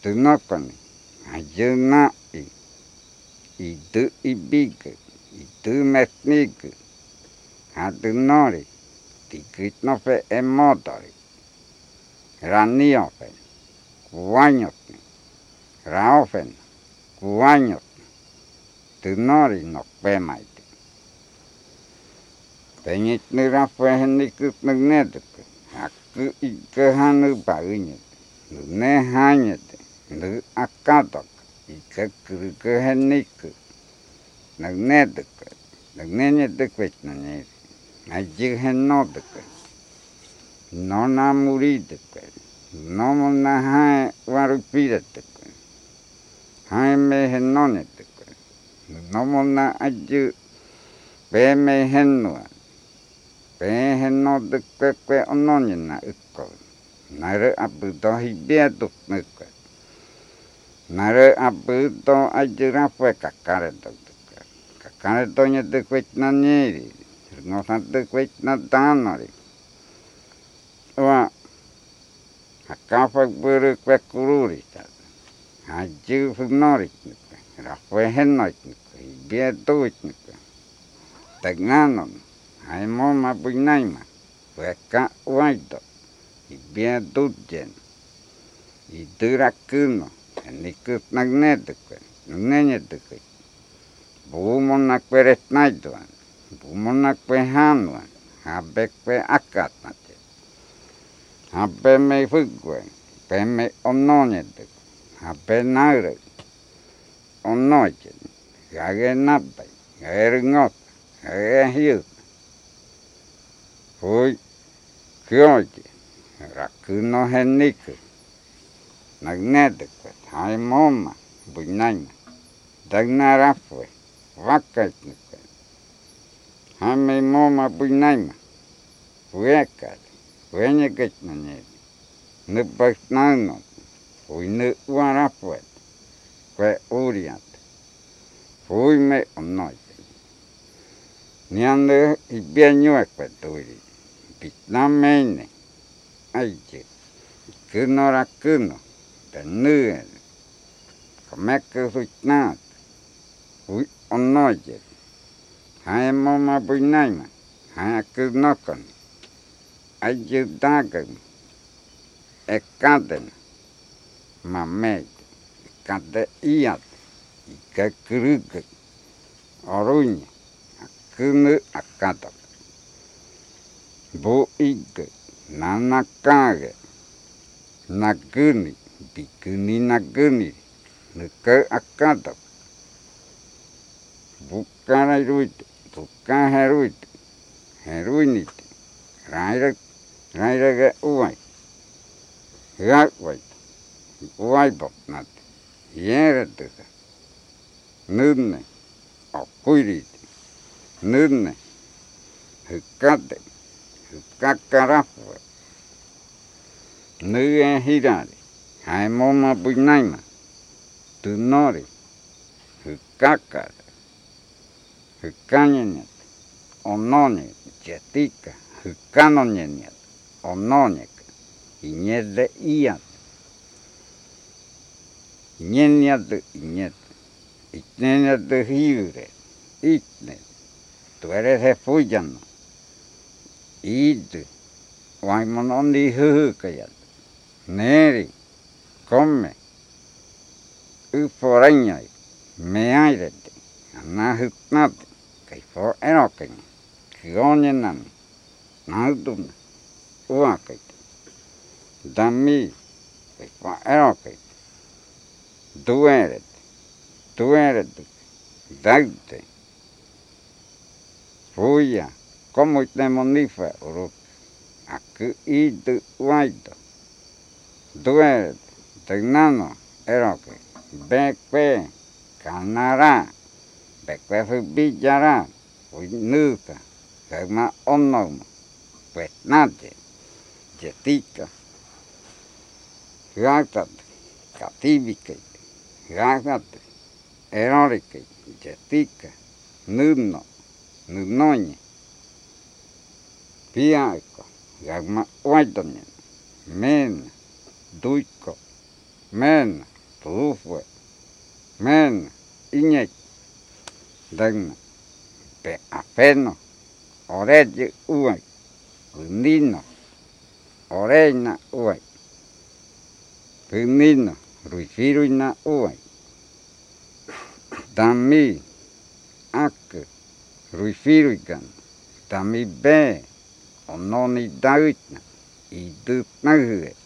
[SPEAKER 7] Tu nokoni, ajuna Idu-ibig, idu-metnig, adunori, ti kitnofe e motori. Raniofe, kuanyotni, raofen, kuanyotni nori no pemaite. Peñit nira fue nikut nagnetuk. haku ikehanu paunyet. nu nejanyet, Nu akatok. Ike kurukehenik. Nagnetuk. Nagnenetuk wech nanyet. Ajighenotuk. No namurituk. No mona hai warupiretuk. Hai mehenonetuk. nomona aju peme henua pe heno de kwe kwe ononya na uko nare abu to hibia tuk nuko nare abu to aju rafwe kakare to kakare to nya de kwe na nyeri no sa de kwe na tanori wa akafa buru kwe kururi aju funori Rafue hennoit bie tuit teganon Hay moma puinaima, hueca huaito, y bien dutjen, y dura kuno, en ikus magnetukwe, nenyetukwe. Bumona kweres naituan, bumona kwe hanuan, habe kwe akatnate. Habe me fukwe, pe me ononyetuk, habe nare. onochen, gage napai, gage ngok, gage hiuk. Fui, kyoche, rakuno heniku, nagnetukwe, hai moma, buinaima, dagnarafwe, vakaitnukwe. Hame moma buinaima, fuekat, fuenyeketnanyedi, nupaknanot, fui nu uarafwet, kwe uriat, fui me onoite. Niande ipianyuekwe turi, pitnamene, aiche, kynora mekkesuit naat. új a nagyjed. Hae mama bui naima. Hae köznakan, Aju dagam. e kaden, ma megy, kade iad, ike krügök, arunya, a könő a kadak. Bu igge, Nanakage. nagöni, biküni nagöni, Neke akatak. Bukkarairuite, bukkaheruite, heruinite, raire, rairege uai, hyakvaita, uaipoknate, hieretykä, nynne, okuirit nynne, hykkate, hykkakkaraffue, nyen hirari, haemoma buinaima puinaima, tynori, hykkakare, hykkanyenyet, ononye, jetika, hykkanonyenyet, ononek iñede iat, iñeniate iñete, itneniate hiure, itne, tú eres efuyano, ite, vaimonondi hyhykajat, neri, come, uporajnjaj, na anahutnate, kai po erokene, na nahutune, uakite, dami, kai for erokaite, duerete, duerete, daute, puia, como demonifa, urup, aku idu uaido, duerete, tegnano, erokaite, bekwe, kanara, bekwe phu fubillara, uinuka, kama onoma, petnate, jetika, gatat, katibike, gagate, erorike, jetika, nunno, nunnoñe, piaiko, gagma uaitoñen, mena, duiko, mena, tufue, mena, iñek, dagna, pe apeno, oreye uai, unino, oreina uai, punino, ruifiruina uai, tami, ak, ruifiruikan, tami be, ononi dautna, itu nahue,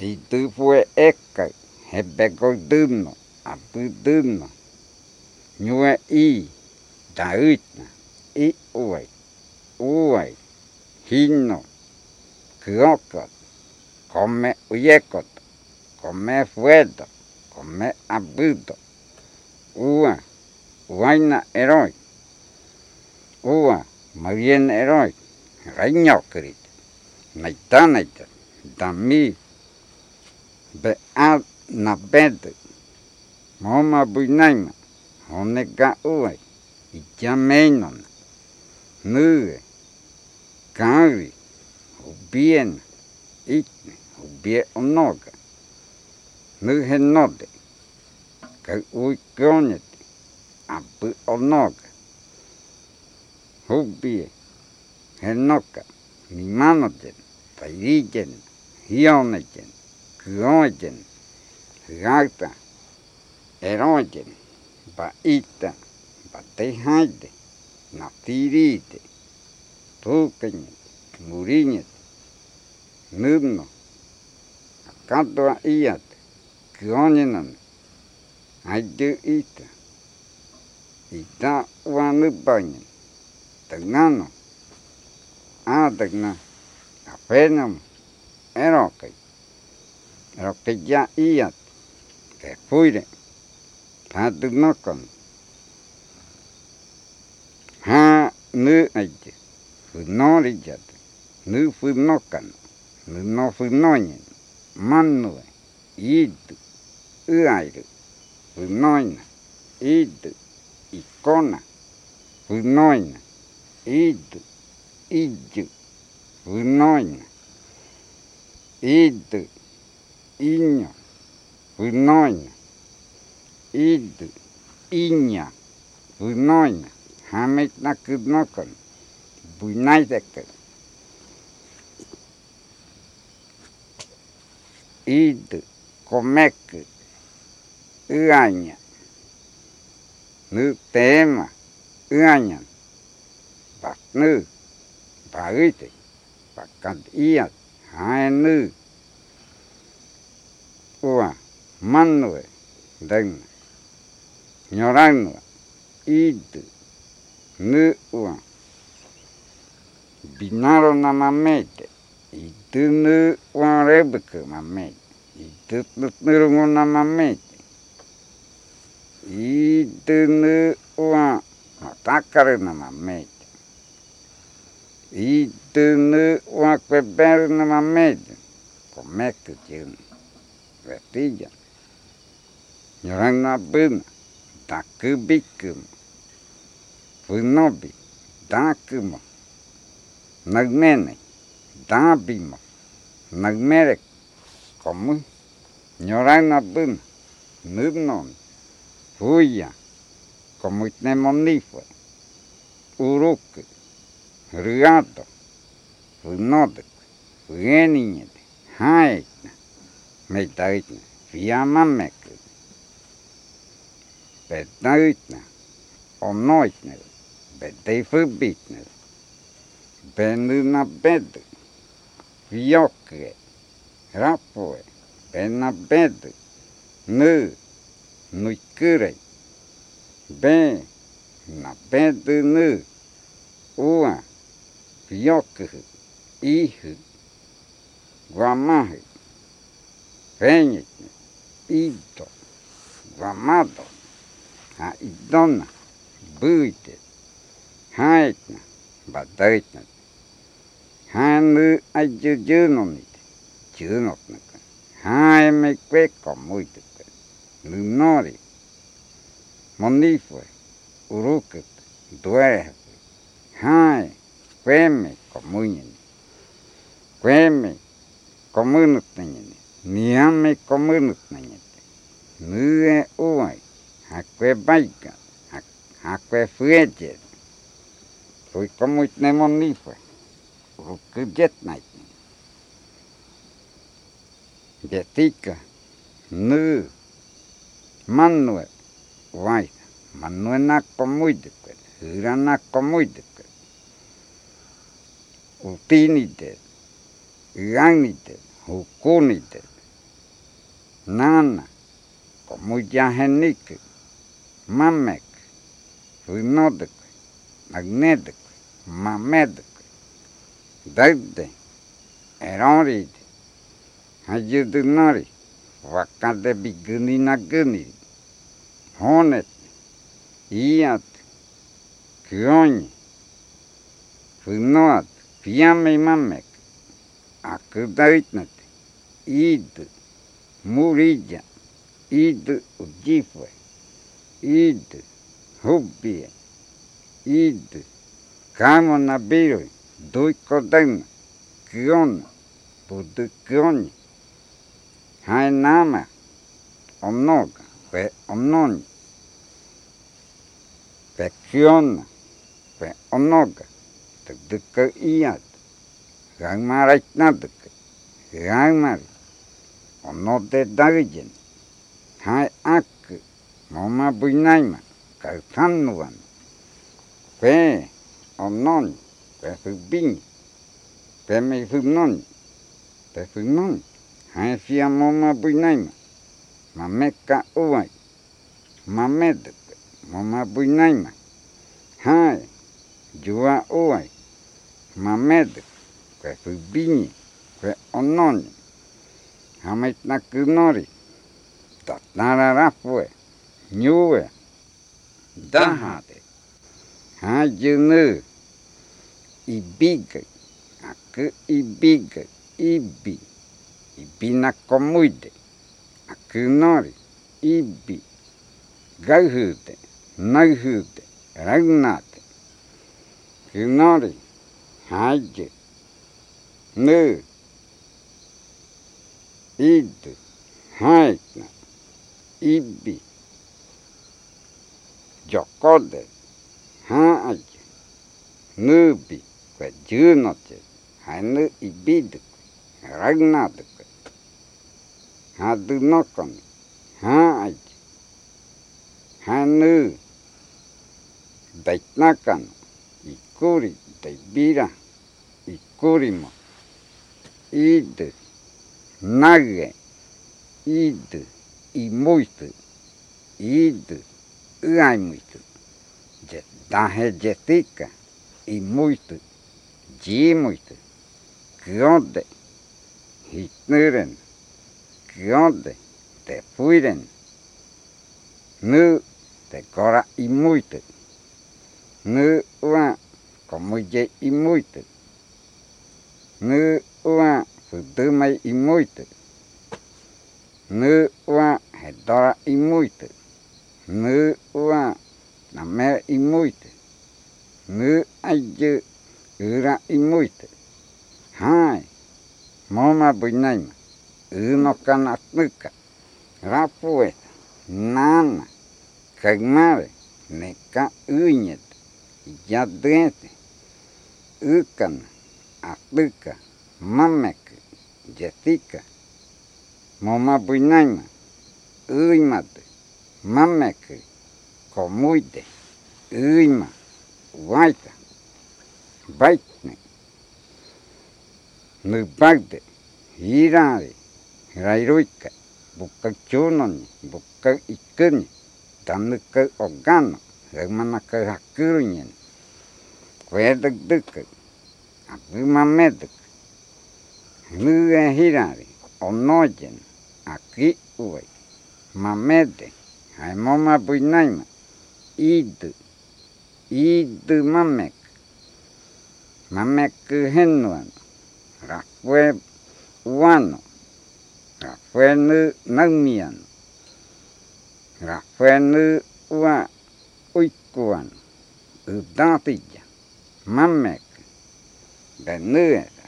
[SPEAKER 7] itu fue eka, hebeko duno, apu duno, nyue i, dautna, i uai, uai, hino, kyokot, come uyekot, come fueto, come abuto, ua, uaina eroi, ua, marien eroi, raiñokrit, naitanaita, dami, be a. na pente moma buinaima hone ka uai ichameina nuge kavi ubiena itne ubie onoka nugenote kai ui konete apu onoka hubie henoka mimanoten tairichen hionechen kyonchen gata, erogen, baita, batehaide, natirite, tukeñe, muriñet, nudno, akato a iate, kyonenan, aidu ita, ita uanubanyan, tengano, adagna, afenam, erokai, erokai ya iate, te fuire, padunokon, ha nu aite, funorijat, nu funokan, nu no funoñen, manue, idu, uairu, funoina, idu, ikona, funoina, idu, idu, funoina, idu, iño, funoina, idu, iña, funoina, hamit na kudnokon, buinaidekon. Idu, komeku, uaña, nu tema, uañan, baknu, baite, bakat iat, haenu, ua, manue, deng, nyoranua, idu, nu ua, binaro na mamete, itu nu ua rebeke mamete, itu nurungu na mamete, itu nu ua matakare na mamete, itu nu ua kwebere na mamete, komeke tiun, retilla, nyorang na buna, takubikum, funobi, dakumo, nagmene, dabimo, nagmerek, komu, nyorang na buna, nubnon, fuya, komuitnemonifue, uruku, ruato, funodek, fueniñete, haetna, meitaitna, fiamamek, petaitna, onoitna, beteifubitna, benuna bedu, fiokre, rapue, bena bedu, nu, nuikure, be, na bedu nu, ua, fiokre, ihu, guamahu, feñitne, ido, guamado, ha idona, buite, haetna, badaitna, hanu ajujunonit, junotnaka, haeme kweko muituka, nunori, monifue, urukut, duehe, hae, kweme komuñeni, kweme komunutnañeni, niame komunutnañete, nue uai, hakwe baika, hakwe fuejet, fui komuitnemonifue, rukujetnaitni, Betika, nu, manue, vai, manue nakko muidukwe, hyra nakko muidukwe, utinite, yanite, hukunite, nana, komujahenike, mamek vi nodek magnedek mamedek dagde eronrid hajudnari vakade bigni nagni honet iat kyon vi nod piamme mamek akdaitnat id muridja id udifoi id, hubie, id, kamo nabiru, duikodena, kiona, budu kioni, hainama, omnoga, pe omnoni, pe kiona, pe onoga te duka iat gang marait na duka gang mari ono de dagijen, hai ak Mama buinaima, calzanuan, pe, omnon, pe subin, pe me subnon, pe subnon, haesia mama buinaima, mameka uai, mamed, mama buinaima, hae, jua uai, mamed, pe subin, pe onon, hamet nakunori, tatararafue, tatnara fue nyue dahade ha jene ibig ak ibig ibi ibina komuide akunori ibi gauhude nauhude ragnate kunori haje jokole ha'ay nubi kwe junote hainu ibidukwe ragnadukwe hadunokoni ha'ay hainu daitnakano, ikuri, daibira, ikurimo, idu, nage, idu, imuitu, idu ai muito de da rede fica e muito de muito grande hitneren grande te fuiren nu te cora e muito nu wa como je e muito nu wa fudumai e muito nu wa hedora e muito むはなめいもいて、むあゆうらいもいて、はい、もまぶいないま、うのかなぬか、らぽえ、なな、かぐまれ、ねかうにえて、やでて、うかな、あつか、まめく、じゃてか、もまぶいないま、ういまで、mamek komuide uima waita baitne nubagde hirare rairuika buka chunoni buka ikuni tanuka ogano hermanaka hakuruñen kwedak duka abumameduk nuga hirare onoyen aki uai mamede haimoma buinaima idu idu mamek mamek henuan rafue uano rafue nu naumiano rafue nu ua uikuan udatilla mamek benuera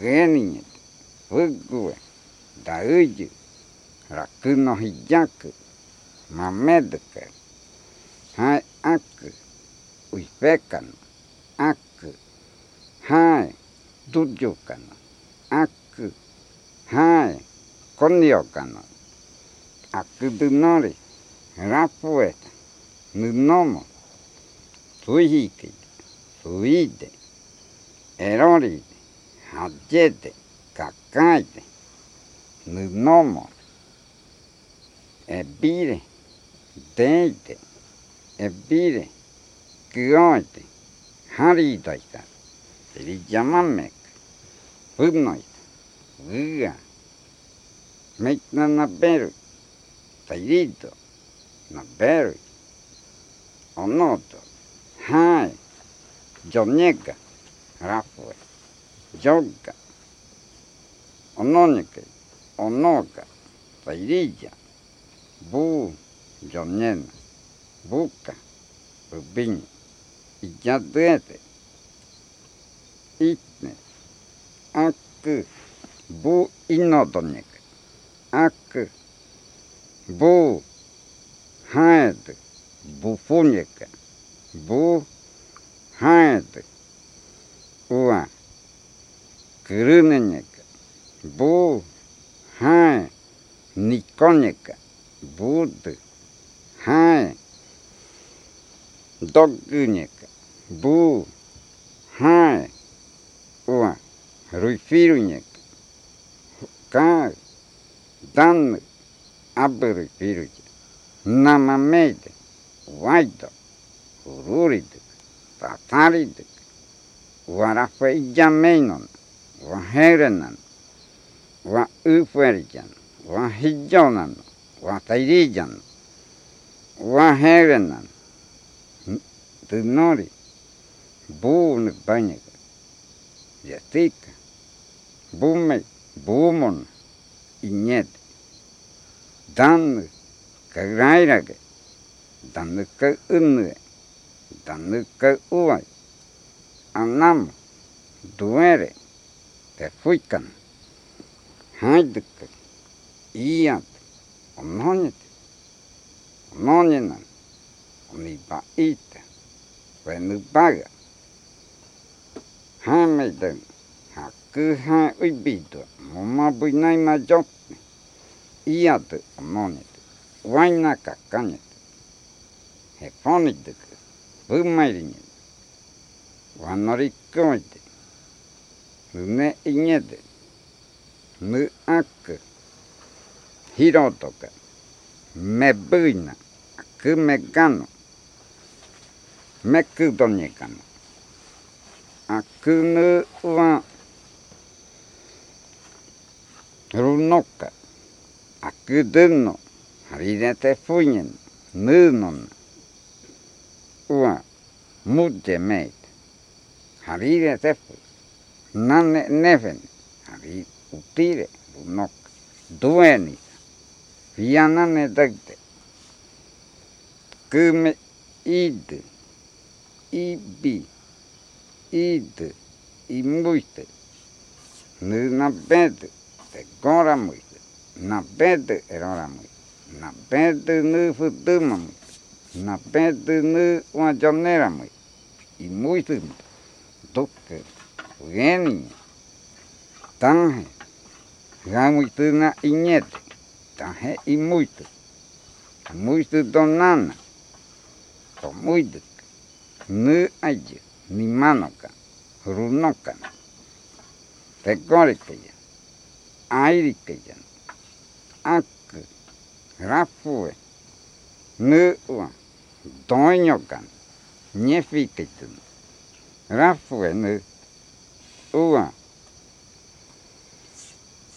[SPEAKER 7] geniñet ugue dauyu rakuno hiyaku mamedke hai aku uifekano aku hai dudukano aku hai koniokano aku dunori rapueta nunomo tuihiki tuide eroride hajete kakaite nunomo ebire deite ebire kioite haridoita rilamamek hymnoita guga, meitna naberu tairido naberu onoto hai jonega rafue yoga ononike onoga tairilla גומנין בוק בבינג יאדריטע איט נק אק בו אינא דוננק אק בו האד בופוןיקה בו האד ווא גרונניקה בו הא ניקוניקה bu jonena buka bubin iyadete itne aku bu inodonek aku bu haed bufunyeka bu haete ua kruneñeka bu hae nikoñeka butu hae dokuñeka bu hae ua ruifiruñeka ka dan aberuifiruñeka namamete waito ururite tatarite warafeijameinon waherenan wa uferijan wa hijonan wa tairijan wa herenan tenori buun banyak yatika bume bumon inyet dan kagairage dan ke unne dan ke uai anam duere te fuikan haiduk iat Monina, Unibaita, Venubaga, Hamidan, Hakuha Ubido, Momabunai Majotni, Iadu Monit, Wainaka Kanit, hefoni du ku, Bumairinid, Vanorikoid, Nune Ined, nu aku Hirotoka, ne iñete nu ak hirotoka mebuina kumekano mekudoñekano akunu wa runoka akuduno harirete fuñen nunon wa mudemeit harirete fu nane neven hari utire runok dueni vianane dagte kume id ibi id imuite nu na bed te da he i muit e muit do nan to muit ne aj ni manoka runoka. Te gorite ja airite ja ak rafu ne wa doñoka ne fitite rafu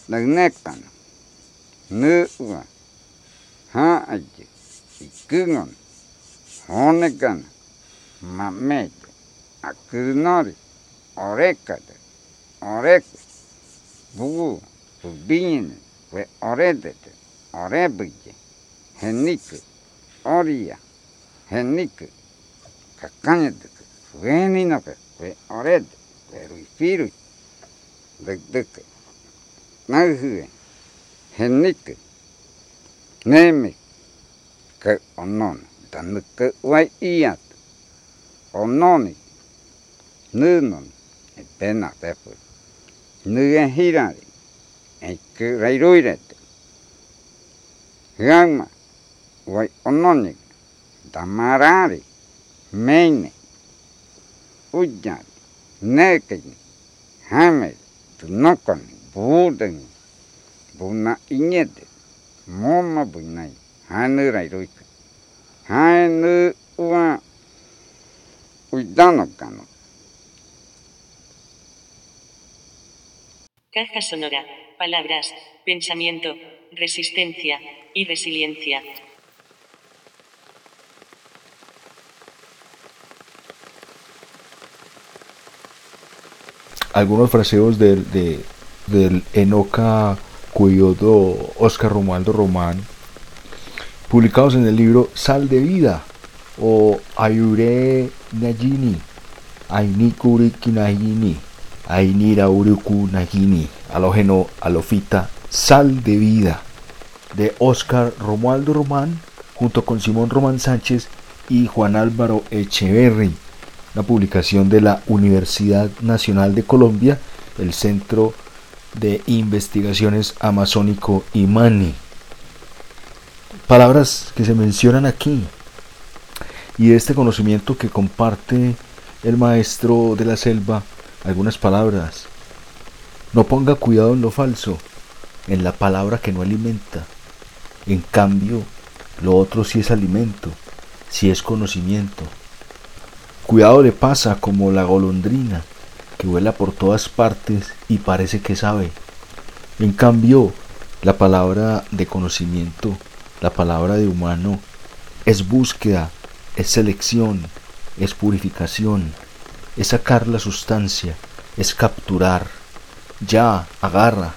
[SPEAKER 7] Nagnekan. ぬは、はじ、いくごん、ほねかな、まめじ、あくのり、おれかで、おれく、ぼう、ぶびに、べおれでて、おれぶじ、へにく、おりや、へにく、かかねてく、ふえにのか、べおれで、べるいぴる、でくでく、なうふえ。Henik neme ke onon tanuke wai iat ononi nunon e pena tefu nuye hirari e ke rairuirete gama wai ononi damarari meine ujari nekeni hame tunokoni budeni buna iñete moma bunai hanu rairuika hanu wa Uidano kano.
[SPEAKER 2] Caja sonora. Palabras, pensamiento, resistencia y resiliencia.
[SPEAKER 4] algunos fraseos del, de, del Enoca Cuyodo Oscar Romualdo Román, publicados en el libro Sal de Vida o Ayure Nagini, Ainikuri Kinahini, Ainira Uruku Nagini, Alógeno Alofita, Sal de Vida, de Oscar Romualdo Román, junto con Simón Román Sánchez y Juan Álvaro Echeverry. una publicación de la Universidad Nacional de Colombia, el Centro de Investigaciones Amazónico IMANI. Palabras que se mencionan aquí y este conocimiento que comparte el maestro de la selva, algunas palabras. No ponga cuidado en lo falso, en la palabra que no alimenta. En cambio, lo otro sí es alimento, sí es conocimiento. Cuidado le pasa como la golondrina, que vuela por todas partes y parece que sabe. En cambio, la palabra de conocimiento, la palabra de humano, es búsqueda, es selección, es purificación, es sacar la sustancia, es capturar. Ya, agarra.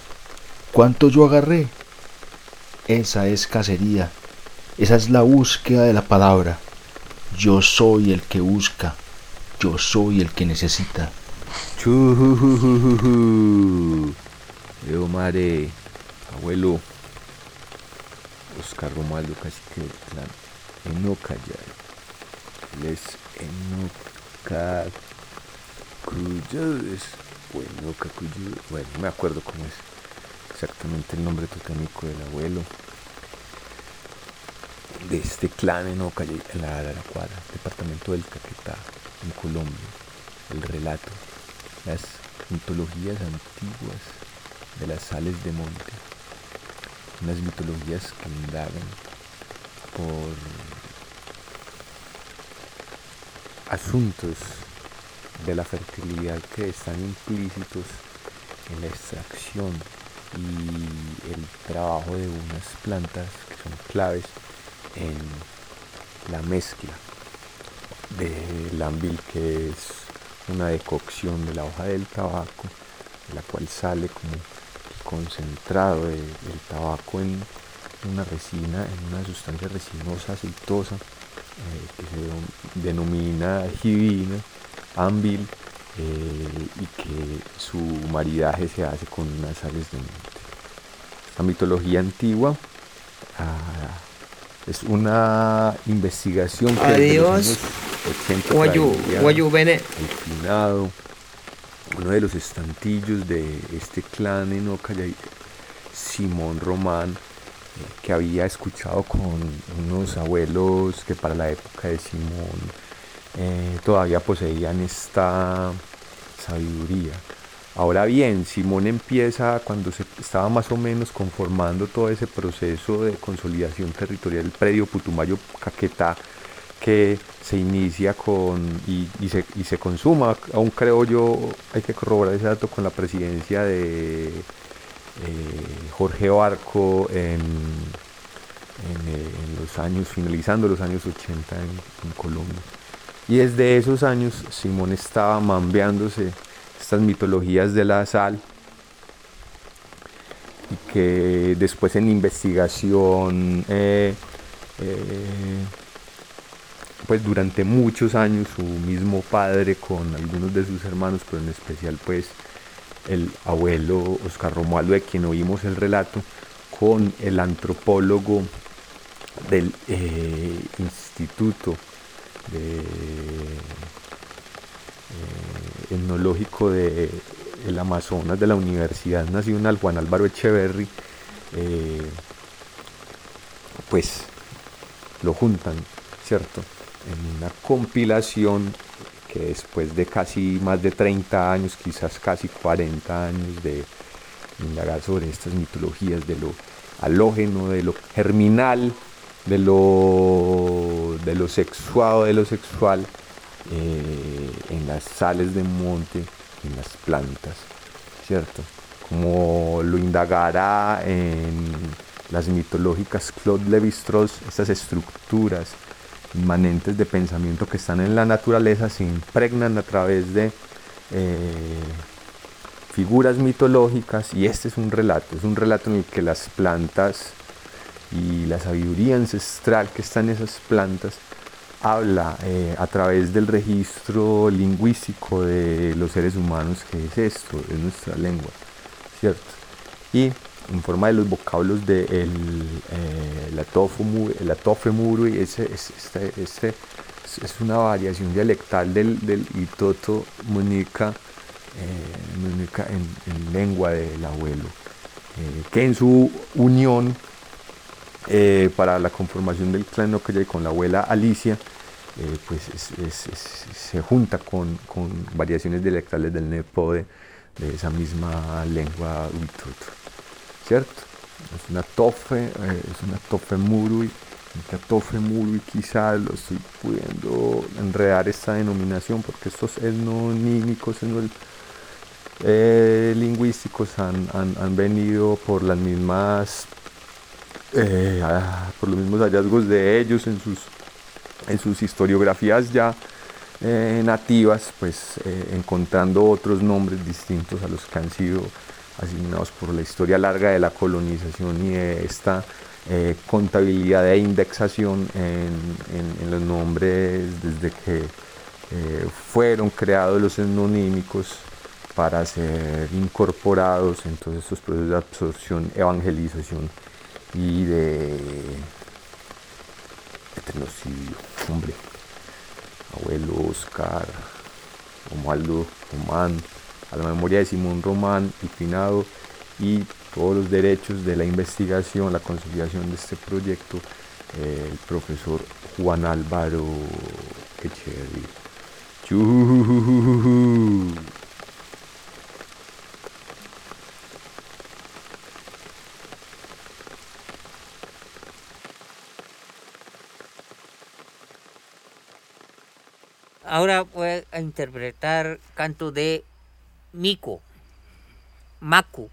[SPEAKER 4] ¿Cuánto yo agarré? Esa es cacería, esa es la búsqueda de la palabra. Yo soy el que busca, yo soy el que necesita.
[SPEAKER 6] Yo mare, abuelo, Oscar Romualdo Cacique, Enoca ya, les Enoca Cuyes, o Enoca Cuyes, bueno, no me acuerdo cómo es exactamente el nombre totémico del abuelo. De este clan en Oca, en la Araraquara, departamento del Caquetá, en Colombia. El relato, las mitologías antiguas de las sales de monte, unas mitologías que indagan por asuntos de la fertilidad que están implícitos en la extracción y el trabajo de unas plantas que son claves en la mezcla del ambil que es una decocción de la hoja del tabaco de la cual sale como concentrado del tabaco en una resina, en una sustancia resinosa, aceitosa, eh, que se denomina gibina, ambil, eh, y que su maridaje se hace con unas sales de monte. La mitología antigua ah, es una investigación que Adiós. Guayu, Guayu
[SPEAKER 3] Bene. El
[SPEAKER 6] finado, uno de los estantillos de este clan en Ocayay, Simón Román, eh, que había escuchado con unos abuelos que para la época de Simón eh, todavía poseían esta sabiduría. Ahora bien, Simón empieza cuando se estaba más o menos conformando todo ese proceso de consolidación territorial del predio Putumayo-Caquetá que se inicia con y, se, consuma, aún creo yo, hay que corroborar ese dato con la presidencia de eh, Jorge Barco en, eh, en, los años, finalizando los años 80 en, en Colombia. Y desde esos años Simón estaba mambeándose estas mitologías de la sal y que después en investigación eh, eh, pues durante muchos años su mismo padre con algunos de sus hermanos pero en especial pues el abuelo Oscar Romualdo de quien oímos el relato con el antropólogo del eh, instituto de eh, etnológico de el Amazonas de la Universidad Nacional Juan Álvaro Echeverry, eh, pues lo juntan, ¿cierto? En una compilación que después de casi más de 30 años, quizás casi 40 años de indagar sobre estas mitologías de lo halógeno, de lo germinal, de lo, de lo sexuado, de lo sexual, eh, en las sales de monte, en las plantas, ¿cierto? Como lo indagará en las mitológicas Claude Lévi-Strauss, estas estructuras inmanentes de pensamiento que están en la naturaleza se impregnan a través de eh, figuras mitológicas y este es un relato, es un relato en el que las plantas y la sabiduría ancestral que está en esas plantas habla eh, a través del registro lingüístico de los seres humanos, que es esto, es nuestra lengua, ¿cierto? Y en forma de los vocablos de el, eh, la tofu, el ese, este, este es una variación dialectal del, del Itoto Munica, eh, en, lengua del abuelo, eh, que en su unión eh, para la conformación del clan Nokayay con la abuela Alicia, pues se junta con, variaciones dialectales del Nepo de, esa misma lengua Uitoto, ¿cierto? Es una tofe, es una tofe murui, Catofe y quizás lo estoy pudiendo enredar esta denominación porque estos etnonímicos eh, lingüísticos han, han, venido por las mismas eh, por los mismos hallazgos de ellos en sus en sus historiografías ya eh, nativas pues encontrando otros nombres distintos a los que han sido asignados por la historia larga de la colonización y de esta eh, contabilidad e indexación en, los nombres desde que eh, fueron creados los etnonímicos para ser incorporados en todos estos procesos de absorción, evangelización y de, genocidio. Hombre, abuelo Oscar, Romualdo Román, a la memoria de Simón Román, el finado y todos los derechos de la investigación, la consolidación de este proyecto, eh, el profesor Juan Álvaro Echeverría.
[SPEAKER 8] Ahora voy a interpretar canto de Mico, Macu.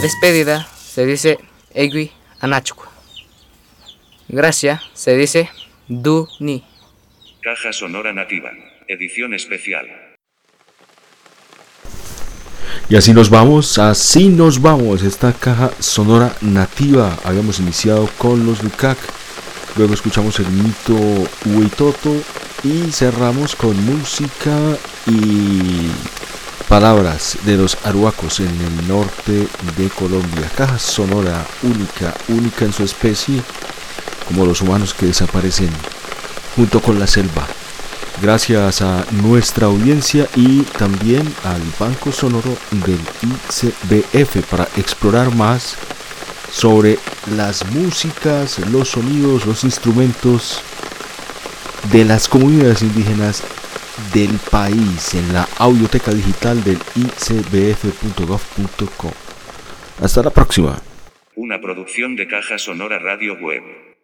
[SPEAKER 9] Despedida se dice Egui Anachukwa. Gracia se dice Du Ni.
[SPEAKER 1] Caja sonora nativa. Edición especial.
[SPEAKER 4] Y así nos vamos, así nos vamos. Esta caja sonora nativa. Habíamos iniciado con los Lukac. Luego escuchamos el mito Huitoto. Y cerramos con música y palabras de los aruacos en el norte de Colombia. Caja sonora única, única en su especie, como los humanos que desaparecen junto con la selva. Gracias a nuestra audiencia y también al Banco Sonoro del ICBF para explorar más sobre las músicas, los sonidos, los instrumentos de las comunidades indígenas del país en la audioteca digital del icbf.gov.co. Hasta la próxima.
[SPEAKER 1] Una producción de Caja Sonora Radio Web.